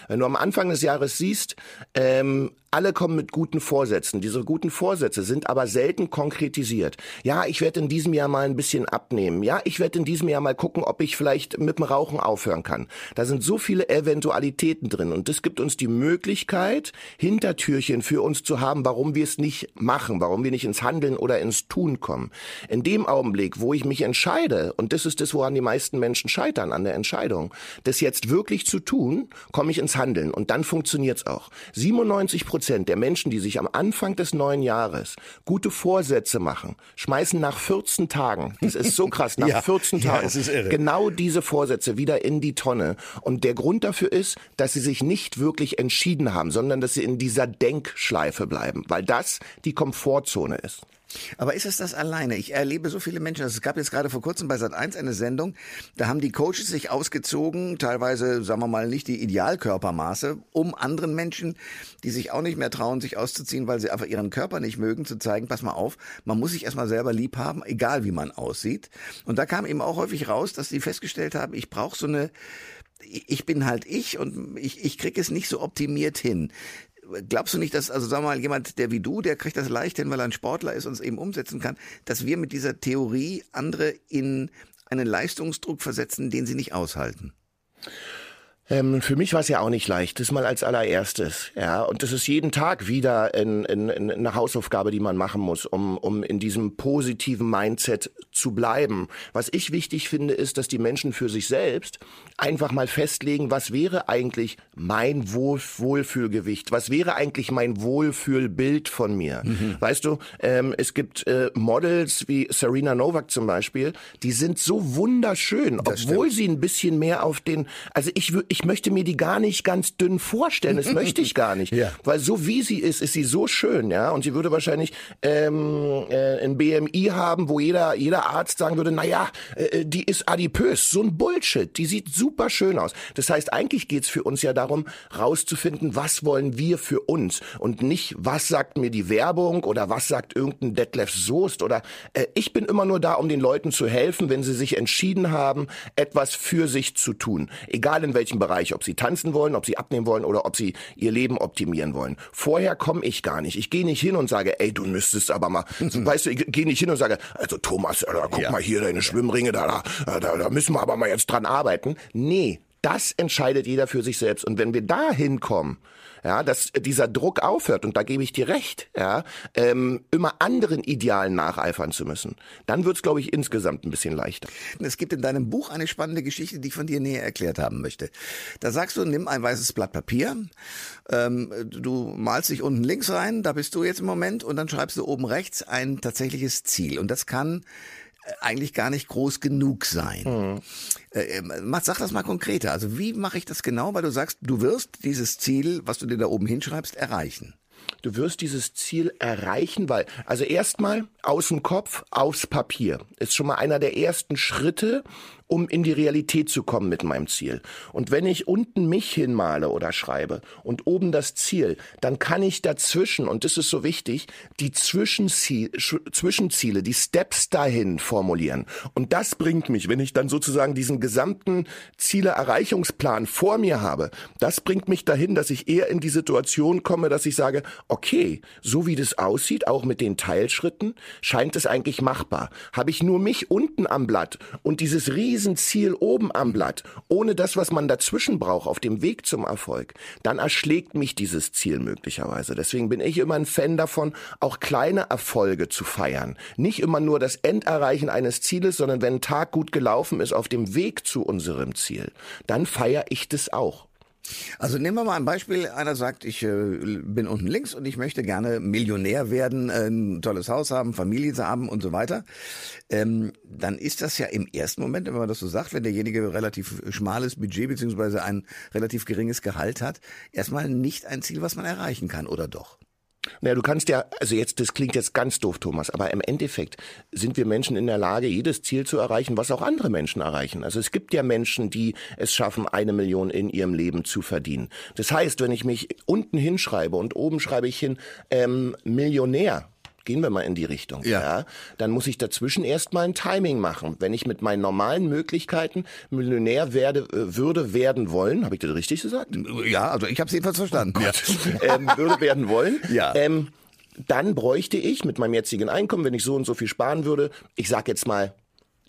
Wenn du am Anfang des Jahres siehst, ähm, alle kommen mit guten Vorsätzen. Diese guten Vorsätze sind aber selten konkretisiert. Ja, ich werde in diesem Jahr mal ein bisschen abnehmen. Ja, ich werde in diesem Jahr mal gucken, ob ich vielleicht mit dem Rauchen aufhören kann. Da sind so viele Eventualitäten drin und das gibt uns die Möglichkeit, Hintertürchen für uns zu haben, warum wir es nicht machen, warum wir nicht ins Handeln oder ins Tun kommen. In dem Augenblick, wo ich mich entscheide, und das ist das, woran die meisten Menschen scheitern, an der Entscheidung, das jetzt wirklich zu tun, komme ich ins Handeln und dann funktioniert es auch. 97 Prozent der Menschen, die sich am Anfang des neuen Jahres gute Vorsätze machen, schmeißen nach 14 Tagen, das ist so krass, nach Ja, 14 ja, Tagen, irre. genau diese Vorsätze wieder in die Tonne. Und der Grund dafür ist, dass sie sich nicht wirklich entschieden haben, sondern dass sie in dieser Denkschleife bleiben, weil das die Komfortzone ist. Aber ist es das alleine? Ich erlebe so viele Menschen. Es gab jetzt gerade vor kurzem bei Sat1 eine Sendung, da haben die Coaches sich ausgezogen, teilweise, sagen wir mal, nicht die Idealkörpermaße, um anderen Menschen, die sich auch nicht mehr trauen, sich auszuziehen, weil sie einfach ihren Körper nicht mögen, zu zeigen, pass mal auf, man muss sich erstmal selber lieb haben, egal wie man aussieht. Und da kam eben auch häufig raus, dass sie festgestellt haben, ich brauche so eine ich bin halt ich und ich, ich krieg es nicht so optimiert hin. Glaubst du nicht, dass, also sag mal, jemand, der wie du, der kriegt das leicht hin, weil er ein Sportler ist und es eben umsetzen kann, dass wir mit dieser Theorie andere in einen Leistungsdruck versetzen, den sie nicht aushalten? Ähm, für mich war es ja auch nicht leicht. Das mal als allererstes. Ja, und das ist jeden Tag wieder in, in, in eine Hausaufgabe, die man machen muss, um, um in diesem positiven Mindset zu bleiben. Was ich wichtig finde, ist, dass die Menschen für sich selbst einfach mal festlegen, was wäre eigentlich mein Wohl Wohlfühlgewicht? Was wäre eigentlich mein Wohlfühlbild von mir? Weißt du, ähm, es gibt äh, Models wie Serena Novak zum Beispiel, die sind so wunderschön, obwohl sie ein bisschen mehr auf den, also ich würde ich möchte mir die gar nicht ganz dünn vorstellen. Das möchte ich gar nicht. Ja. Weil so wie sie ist, ist sie so schön, ja. Und sie würde wahrscheinlich ähm, äh, ein BMI haben, wo jeder, jeder Arzt sagen würde, na ja, äh, die ist adipös. So ein Bullshit. Die sieht super schön aus. Das heißt, eigentlich geht's für uns ja darum, rauszufinden, was wollen wir für uns und nicht, was sagt mir die Werbung oder was sagt irgendein Detlef Soest oder äh, ich bin immer nur da, um den Leuten zu helfen, wenn sie sich entschieden haben, etwas für sich zu tun. Egal in welchem Bereich, ob sie tanzen wollen, ob sie abnehmen wollen oder ob sie ihr Leben optimieren wollen. Vorher komme ich gar nicht. Ich gehe nicht hin und sage, ey, du müsstest aber mal, weißt du, ich gehe nicht hin und sage, also Thomas, äh, guck Ja. mal hier deine Schwimmringe, da, da, da, da müssen wir aber mal jetzt dran arbeiten. Nee, das entscheidet jeder für sich selbst. Und wenn wir da hinkommen, ja, dass dieser Druck aufhört, und da gebe ich dir recht, ja, ähm, immer anderen Idealen nacheifern zu müssen, dann wird's, glaube ich, insgesamt ein bisschen leichter. Es gibt in deinem Buch eine spannende Geschichte, die ich von dir näher erklärt haben möchte. Da sagst du, nimm ein weißes Blatt Papier, ähm, du malst dich unten links rein, da bist du jetzt im Moment, und dann schreibst du oben rechts ein tatsächliches Ziel. Und das kann eigentlich gar nicht groß genug sein. Äh, ähm, mach- sag das mal konkreter. Also wie mache ich das genau? Weil du sagst, du wirst dieses Ziel, was du dir da oben hinschreibst, erreichen. Du wirst dieses Ziel erreichen, weil, also erstmal aus dem Kopf aufs Papier ist schon mal einer der ersten Schritte, um in die Realität zu kommen mit meinem Ziel. Und wenn ich unten mich hinmale oder schreibe und oben das Ziel, dann kann ich dazwischen, und das ist so wichtig, die Zwischenziel, Sch- Zwischenziele, die Steps dahin formulieren. Und das bringt mich, wenn ich dann sozusagen diesen gesamten Zieleerreichungsplan vor mir habe, das bringt mich dahin, dass ich eher in die Situation komme, dass ich sage, okay, so wie das aussieht, auch mit den Teilschritten, scheint es eigentlich machbar. Habe ich nur mich unten am Blatt und dieses Riesenziel oben am Blatt, ohne das, was man dazwischen braucht auf dem Weg zum Erfolg, dann erschlägt mich dieses Ziel möglicherweise. Deswegen bin ich immer ein Fan davon, auch kleine Erfolge zu feiern. Nicht immer nur das Enderreichen eines Zieles, sondern wenn ein Tag gut gelaufen ist auf dem Weg zu unserem Ziel, dann feiere ich das auch. Also nehmen wir mal ein Beispiel. Einer sagt, ich äh, bin unten links und ich möchte gerne Millionär werden, äh, ein tolles Haus haben, Familie haben und so weiter. Ähm, dann ist das ja im ersten Moment, wenn man das so sagt, wenn derjenige relativ schmales Budget beziehungsweise ein relativ geringes Gehalt hat, erstmal nicht ein Ziel, was man erreichen kann, oder doch? Naja, du kannst ja, also jetzt, das klingt jetzt ganz doof, Thomas, aber im Endeffekt sind wir Menschen in der Lage, jedes Ziel zu erreichen, was auch andere Menschen erreichen. Also es gibt ja Menschen, die es schaffen, eine Million in ihrem Leben zu verdienen. Das heißt, wenn ich mich unten hinschreibe und oben schreibe ich hin, ähm, Millionär, gehen wir mal in die Richtung, Ja. ja, dann muss ich dazwischen erstmal ein Timing machen. Wenn ich mit meinen normalen Möglichkeiten Millionär werde, äh, würde werden wollen, habe ich das richtig gesagt? Ja, also ich habe es jedenfalls verstanden. ja. ähm, würde werden wollen, Ja. ähm, dann bräuchte ich mit meinem jetzigen Einkommen, wenn ich so und so viel sparen würde, ich sag jetzt mal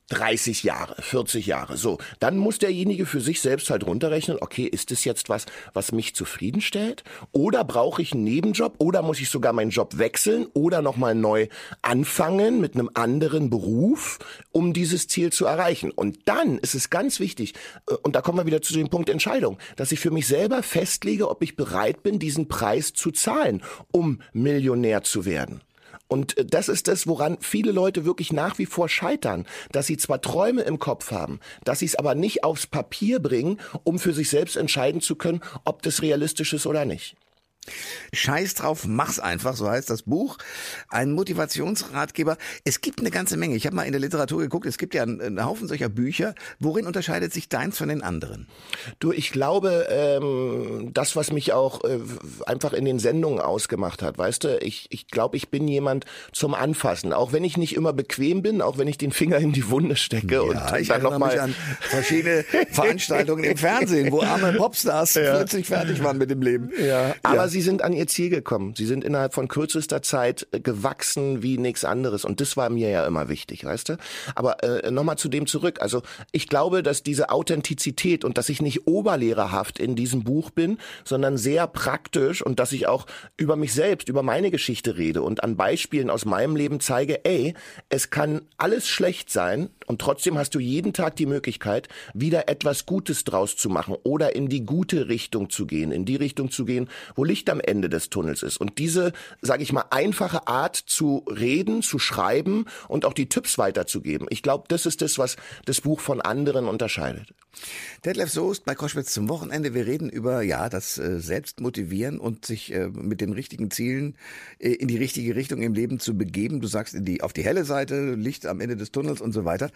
30 Jahre, 40 Jahre, so. Dann muss derjenige für sich selbst halt runterrechnen, okay, ist das jetzt was, was mich zufriedenstellt? Oder brauche ich einen Nebenjob? Oder muss ich sogar meinen Job wechseln? Oder nochmal neu anfangen mit einem anderen Beruf, um dieses Ziel zu erreichen? Und dann ist es ganz wichtig, äh, und da kommen wir wieder zu dem Punkt Entscheidung, dass ich für mich selber festlege, ob ich bereit bin, diesen Preis zu zahlen, um Millionär zu werden. Und äh, das ist das, woran viele Leute wirklich nach wie vor scheitern, dass sie zwar Träume im Kopf haben, dass sie es aber nicht aufs Papier bringen, um für sich selbst entscheiden zu können, ob das realistisch ist oder nicht. Scheiß drauf, mach's einfach, so heißt das Buch. Ein Motivationsratgeber. Es gibt eine ganze Menge. Ich habe mal in der Literatur geguckt, es gibt ja einen, einen Haufen solcher Bücher. Worin unterscheidet sich deins von den anderen? Du, ich glaube, ähm, das, was mich auch äh, einfach in den Sendungen ausgemacht hat, weißt du, ich, ich glaube, ich bin jemand zum Anfassen. Auch wenn ich nicht immer bequem bin, auch wenn ich den Finger in die Wunde stecke und ich dann erinnere noch mal mich an verschiedene Veranstaltungen im Fernsehen, wo arme Popstars plötzlich fertig waren mit dem Leben. Ja, aber sie sind an ihr Ziel gekommen. Sie sind innerhalb von kürzester Zeit äh, gewachsen wie nichts anderes. Und das war mir ja immer wichtig, weißt du? Aber äh, nochmal zu dem zurück. Also ich glaube, dass diese Authentizität und dass ich nicht oberlehrerhaft in diesem Buch bin, sondern sehr praktisch und dass ich auch über mich selbst, über meine Geschichte rede und an Beispielen aus meinem Leben zeige, ey, es kann alles schlecht sein und trotzdem hast du jeden Tag die Möglichkeit, wieder etwas Gutes draus zu machen oder in die gute Richtung zu gehen, in die Richtung zu gehen, wo Licht am Ende des Tunnels ist. Und diese, sage ich mal, einfache Art zu reden, zu schreiben und auch die Tipps weiterzugeben, ich glaube, das ist das, was das Buch von anderen unterscheidet. Detlef Soest bei Koschwitz zum Wochenende. Wir reden über ja das äh, Selbstmotivieren und sich äh, mit den richtigen Zielen äh, in die richtige Richtung im Leben zu begeben. Du sagst in die auf die helle Seite, Licht am Ende des Tunnels und so weiter.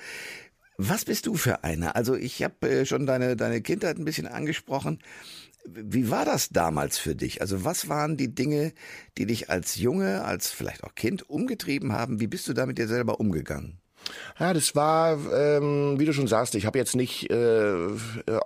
Was bist du für einer? Also ich habe äh, schon deine deine Kindheit ein bisschen angesprochen. Wie war das damals für dich? Also was waren die Dinge, die dich als Junge, als vielleicht auch Kind umgetrieben haben? Wie bist du da mit dir selber umgegangen? Ja, das war, ähm, wie du schon sagst, ich habe jetzt nicht äh,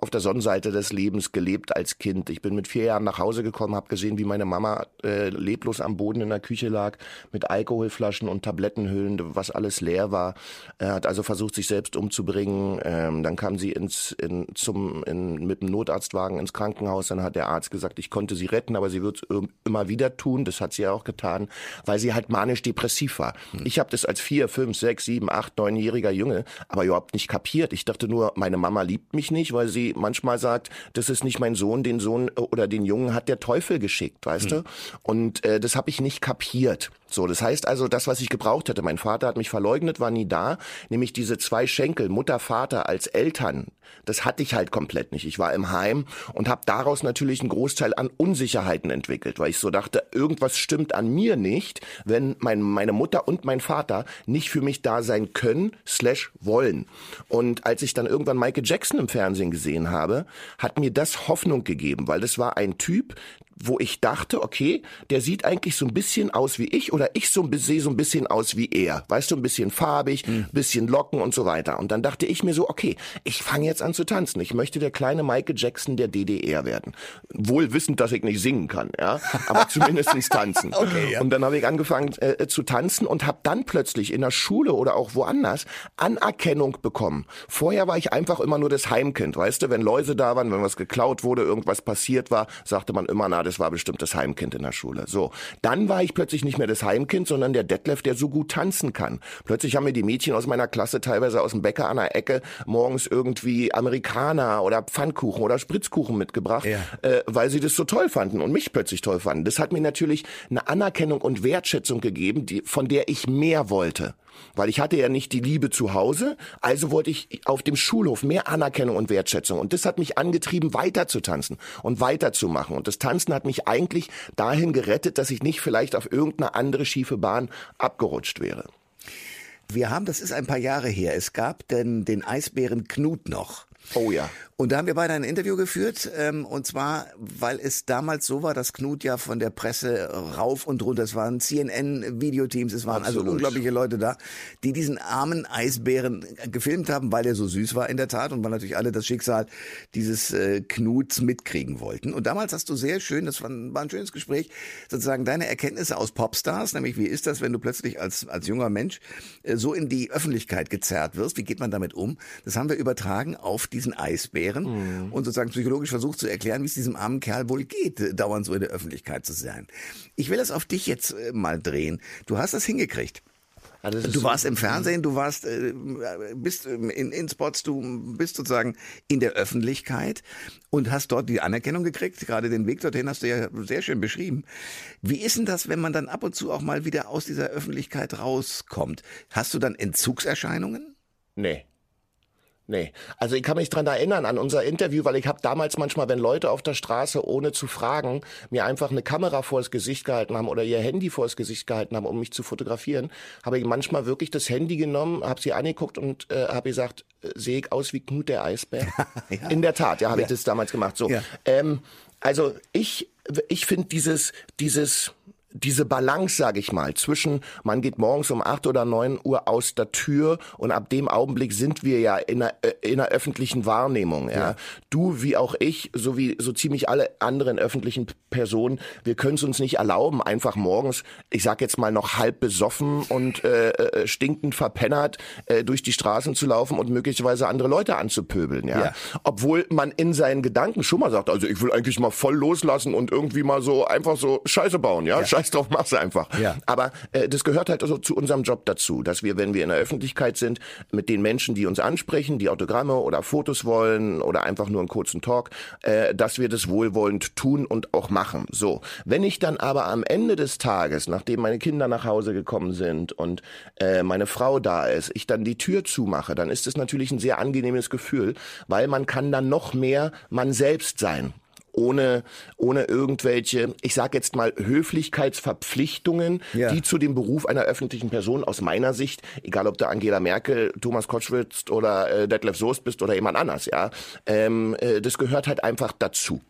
auf der Sonnenseite des Lebens gelebt als Kind. Ich bin mit vier Jahren nach Hause gekommen, habe gesehen, wie meine Mama äh, leblos am Boden in der Küche lag, mit Alkoholflaschen und Tablettenhüllen, was alles leer war. Er hat also versucht, sich selbst umzubringen. Ähm, dann kam sie ins, in, zum, in, mit dem Notarztwagen ins Krankenhaus. Dann hat der Arzt gesagt, ich konnte sie retten, aber sie wird es immer wieder tun. Das hat sie ja auch getan, weil sie halt manisch-depressiv war. Ich habe das als vier, fünf, sechs, sieben, acht, neunjähriger Junge aber überhaupt nicht kapiert. Ich dachte nur, meine Mama liebt mich nicht, weil sie manchmal sagt, das ist nicht mein Sohn, den Sohn äh, oder den Jungen hat der Teufel geschickt, weißt du? Und äh, das habe ich nicht kapiert. So, das heißt also, das, was ich gebraucht hätte, mein Vater hat mich verleugnet, war nie da, nämlich diese zwei Schenkel, Mutter, Vater als Eltern, das hatte ich halt komplett nicht. Ich war im Heim und habe daraus natürlich einen Großteil an Unsicherheiten entwickelt, weil ich so dachte, irgendwas stimmt an mir nicht, wenn mein, meine Mutter und mein Vater nicht für mich da sein können, slash wollen. Und als ich dann irgendwann Michael Jackson im Fernsehen gesehen habe, hat mir das Hoffnung gegeben, weil das war ein Typ, wo ich dachte, okay, der sieht eigentlich so ein bisschen aus wie ich oder ich so sehe so ein bisschen aus wie er. Weißt du, ein bisschen farbig, bisschen Locken und so weiter. Und dann dachte ich mir so, okay, ich fange jetzt an zu tanzen. Ich möchte der kleine Michael Jackson der DDR werden. Wohl wissend, dass ich nicht singen kann, ja, aber zumindestens tanzen. Okay, ja. Und dann habe ich angefangen äh, zu tanzen und habe dann plötzlich in der Schule oder auch woanders Anerkennung bekommen. Vorher war ich einfach immer nur das Heimkind, weißt du, wenn Läuse da waren, wenn was geklaut wurde, irgendwas passiert war, sagte man immer, na, das war bestimmt das Heimkind in der Schule. So, dann war ich plötzlich nicht mehr das Heimkind, sondern der Detlef, der so gut tanzen kann. Plötzlich haben mir die Mädchen aus meiner Klasse teilweise aus dem Bäcker an der Ecke morgens irgendwie Amerikaner oder Pfannkuchen oder Spritzkuchen mitgebracht, Ja. äh, weil sie das so toll fanden und mich plötzlich toll fanden. Das hat mir natürlich eine Anerkennung und Wertschätzung gegeben, die, von der ich mehr wollte. Weil ich hatte ja nicht die Liebe zu Hause, also wollte ich auf dem Schulhof mehr Anerkennung und Wertschätzung. Und das hat mich angetrieben, weiter zu tanzen und weiterzumachen. Und das Tanzen hat mich eigentlich dahin gerettet, dass ich nicht vielleicht auf irgendeine andere schiefe Bahn abgerutscht wäre. Wir haben, das ist ein paar Jahre her, es gab denn den Eisbären Knut noch. Oh ja. Und da haben wir beide ein Interview geführt, ähm, und zwar, weil es damals so war, dass Knut ja von der Presse rauf und runter, es waren CNN-Videoteams, es waren also Absolut. unglaubliche Leute da, die diesen armen Eisbären gefilmt haben, weil er so süß war in der Tat und weil natürlich alle das Schicksal dieses äh, Knuts mitkriegen wollten. Und damals hast du sehr schön, das war, war ein schönes Gespräch, sozusagen deine Erkenntnisse aus Popstars, nämlich wie ist das, wenn du plötzlich als, als junger Mensch äh, so in die Öffentlichkeit gezerrt wirst, wie geht man damit um? Das haben wir übertragen auf diesen Eisbären Mhm. und sozusagen psychologisch versucht zu erklären, wie es diesem armen Kerl wohl geht, äh, dauernd so in der Öffentlichkeit zu sein. Ich will das auf dich jetzt äh, mal drehen. Du hast das hingekriegt. Ist Du so- warst im Fernsehen, du warst, bist ähm, in, in Spots, du bist sozusagen in der Öffentlichkeit und hast dort die Anerkennung gekriegt. Gerade den Weg dorthin hast du ja sehr schön beschrieben. Wie ist denn das, wenn man dann ab und zu auch mal wieder aus dieser Öffentlichkeit rauskommt? Hast du dann Entzugserscheinungen? Nee. Nee. Also ich kann mich dran erinnern an unser Interview, weil ich habe damals manchmal, wenn Leute auf der Straße ohne zu fragen, mir einfach eine Kamera vors Gesicht gehalten haben oder ihr Handy vors Gesicht gehalten haben, um mich zu fotografieren, habe ich manchmal wirklich das Handy genommen, habe sie angeguckt und äh, habe gesagt, äh, sehe ich aus wie Knut der Eisbär? In der Tat, ja, habe ich das damals gemacht. So. Ja. Ähm, also ich, ich finde dieses, dieses, diese Balance, sage ich mal, zwischen man geht morgens um acht oder neun Uhr aus der Tür und ab dem Augenblick sind wir ja in einer, äh, in einer öffentlichen Wahrnehmung. Ja. Du wie auch ich, so wie so ziemlich alle anderen öffentlichen Personen, wir können es uns nicht erlauben, einfach morgens, ich sag jetzt mal noch halb besoffen und äh, äh, stinkend verpennert äh, durch die Straßen zu laufen und möglicherweise andere Leute anzupöbeln. Ja. Ja. Obwohl man in seinen Gedanken schon mal sagt, also ich will eigentlich mal voll loslassen und irgendwie mal so einfach so Scheiße bauen, ja, Scheiß drauf, mach's einfach. Ja. Aber äh, das gehört halt also zu unserem Job dazu, dass wir, wenn wir in der Öffentlichkeit sind, mit den Menschen, die uns ansprechen, die Autogramme oder Fotos wollen oder einfach nur einen kurzen Talk, äh, dass wir das wohlwollend tun und auch machen. So, wenn ich dann aber am Ende des Tages, nachdem meine Kinder nach Hause gekommen sind und äh, meine Frau da ist, ich dann die Tür zumache, dann ist es natürlich ein sehr angenehmes Gefühl, weil man kann dann noch mehr man selbst sein ohne, ohne irgendwelche, ich sage jetzt mal, Höflichkeitsverpflichtungen, Ja. die zu dem Beruf einer öffentlichen Person aus meiner Sicht, egal ob du Angela Merkel, Thomas Koschwitz oder äh, Detlef Soest bist oder jemand anders, ja, ähm, äh, das gehört halt einfach dazu.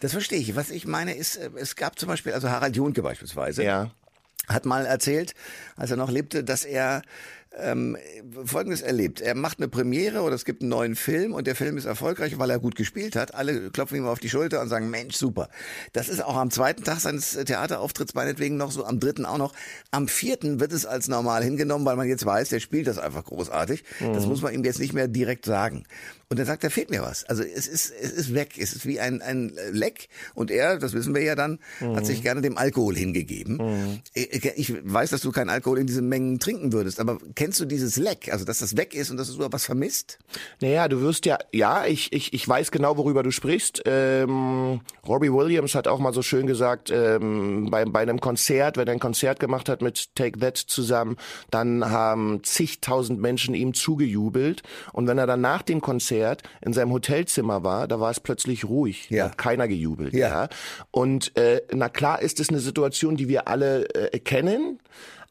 Das verstehe ich. Was ich meine ist, äh, es gab zum Beispiel, also Harald Junke beispielsweise, Ja. hat mal erzählt, als er noch lebte, dass er ähm, Folgendes erlebt. Er macht eine Premiere oder es gibt einen neuen Film und der Film ist erfolgreich, weil er gut gespielt hat. Alle klopfen ihm auf die Schulter und sagen, Mensch, super. Das ist auch am zweiten Tag seines Theaterauftritts meinetwegen noch so, am dritten auch noch. Am vierten wird es als normal hingenommen, weil man jetzt weiß, der spielt das einfach großartig. Das muss man ihm jetzt nicht mehr direkt sagen. Und er sagt, da fehlt mir was. Also es ist, es ist weg. Es ist wie ein, ein Leck. Und er, das wissen wir ja dann, hat sich gerne dem Alkohol hingegeben. Ich, ich weiß, dass du keinen Alkohol in diesen Mengen trinken würdest, aber kennst du dieses Leck? Also, dass das weg ist und dass du was vermisst? Naja, du wirst ja, ja, ich, ich, ich weiß genau, worüber du sprichst. Ähm, Robbie Williams hat auch mal so schön gesagt, ähm, bei, bei einem Konzert, wenn er ein Konzert gemacht hat mit Take That zusammen, dann haben zigtausend Menschen ihm zugejubelt. Und wenn er dann nach dem Konzert in seinem Hotelzimmer war, da war es plötzlich ruhig. Da Ja. hat keiner gejubelt. Ja. Ja. Und äh, na klar ist es eine Situation, die wir alle äh, kennen.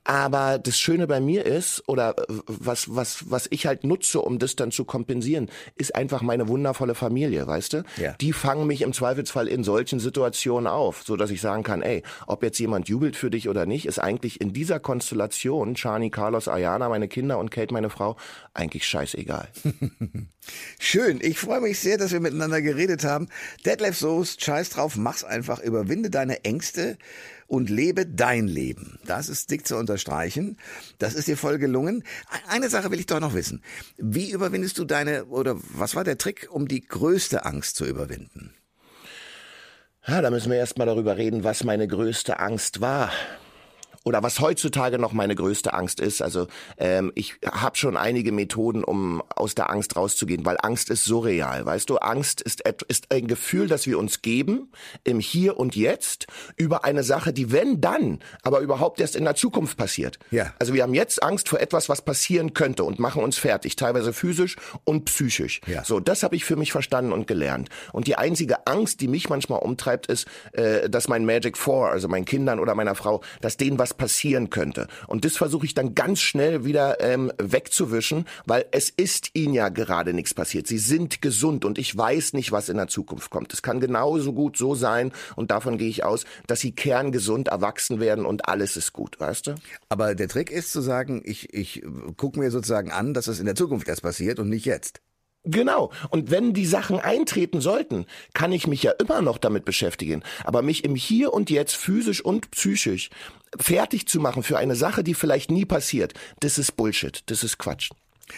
Aber das Schöne bei mir ist, oder äh, was, was, was ich halt nutze, um das dann zu kompensieren, ist einfach meine wundervolle Familie, weißt du? Ja. Die fangen mich im Zweifelsfall in solchen Situationen auf, so dass ich sagen kann, ey, ob jetzt jemand jubelt für dich oder nicht, ist eigentlich in dieser Konstellation, Chani, Carlos, Ayana, meine Kinder und Kate, meine Frau, eigentlich scheißegal. Schön. Ich freue mich sehr, dass wir miteinander geredet haben. Detlef Soest, scheiß drauf, mach's einfach. Überwinde deine Ängste und lebe dein Leben. Das ist dick zu unterstreichen. Das ist dir voll gelungen. Eine Sache will ich doch noch wissen. Wie überwindest du deine, oder was war der Trick, um die größte Angst zu überwinden? Ja, da müssen wir erst mal darüber reden, was meine größte Angst war. Oder was heutzutage noch meine größte Angst ist. Also ähm, ich habe schon einige Methoden, um aus der Angst rauszugehen, weil Angst ist surreal. Weißt du, Angst ist, ist ein Gefühl, das wir uns geben im Hier und Jetzt über eine Sache, die wenn dann, aber überhaupt erst in der Zukunft passiert. Ja. Also wir haben jetzt Angst vor etwas, was passieren könnte und machen uns fertig, teilweise physisch und psychisch. Ja. So, das habe ich für mich verstanden und gelernt. Und die einzige Angst, die mich manchmal umtreibt, ist, äh, dass mein Magic Four, also meinen Kindern oder meiner Frau, dass denen was was passieren könnte. Und das versuche ich dann ganz schnell wieder ähm, wegzuwischen, weil es ist ihnen ja gerade nichts passiert. Sie sind gesund und ich weiß nicht, was in der Zukunft kommt. Es kann genauso gut so sein und davon gehe ich aus, dass sie kerngesund erwachsen werden und alles ist gut, weißt du? Aber der Trick ist zu sagen, ich, ich gucke mir sozusagen an, dass es in der Zukunft erst passiert und nicht jetzt. Genau. Und wenn die Sachen eintreten sollten, kann ich mich ja immer noch damit beschäftigen. Aber mich im Hier und Jetzt physisch und psychisch fertig zu machen für eine Sache, die vielleicht nie passiert, das ist Bullshit. Das ist Quatsch.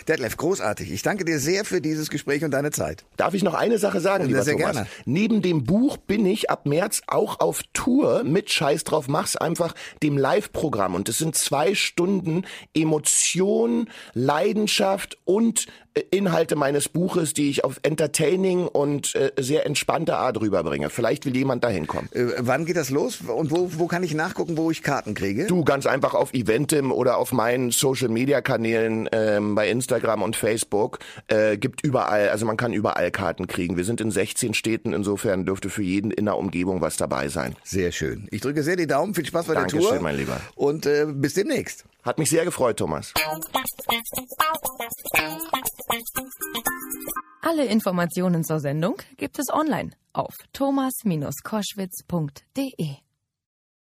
Detlef, großartig. Ich danke dir sehr für dieses Gespräch und deine Zeit. Darf ich noch eine Sache sagen, lieber sehr Thomas? gerne. Neben dem Buch bin ich ab März auch auf Tour mit Scheiß drauf mach's einfach dem Live-Programm und es sind zwei Stunden Emotion, Leidenschaft und Inhalte meines Buches, die ich auf entertaining und äh, sehr entspannte Art rüberbringe. Vielleicht will jemand da hinkommen. Äh, wann geht das los und wo, wo kann ich nachgucken, wo ich Karten kriege? Du ganz einfach auf Eventim oder auf meinen Social Media Kanälen ähm, bei Instagram und Facebook äh, gibt überall, also man kann überall Karten kriegen. Wir sind in 16 Städten, insofern dürfte für jeden in der Umgebung was dabei sein. Sehr schön. Ich drücke sehr die Daumen. Viel Spaß bei der Dankeschön, Tour. mein Lieber. Und äh, bis demnächst. Hat mich sehr gefreut, Thomas. Alle Informationen zur Sendung gibt es online auf thomas-koschwitz.de.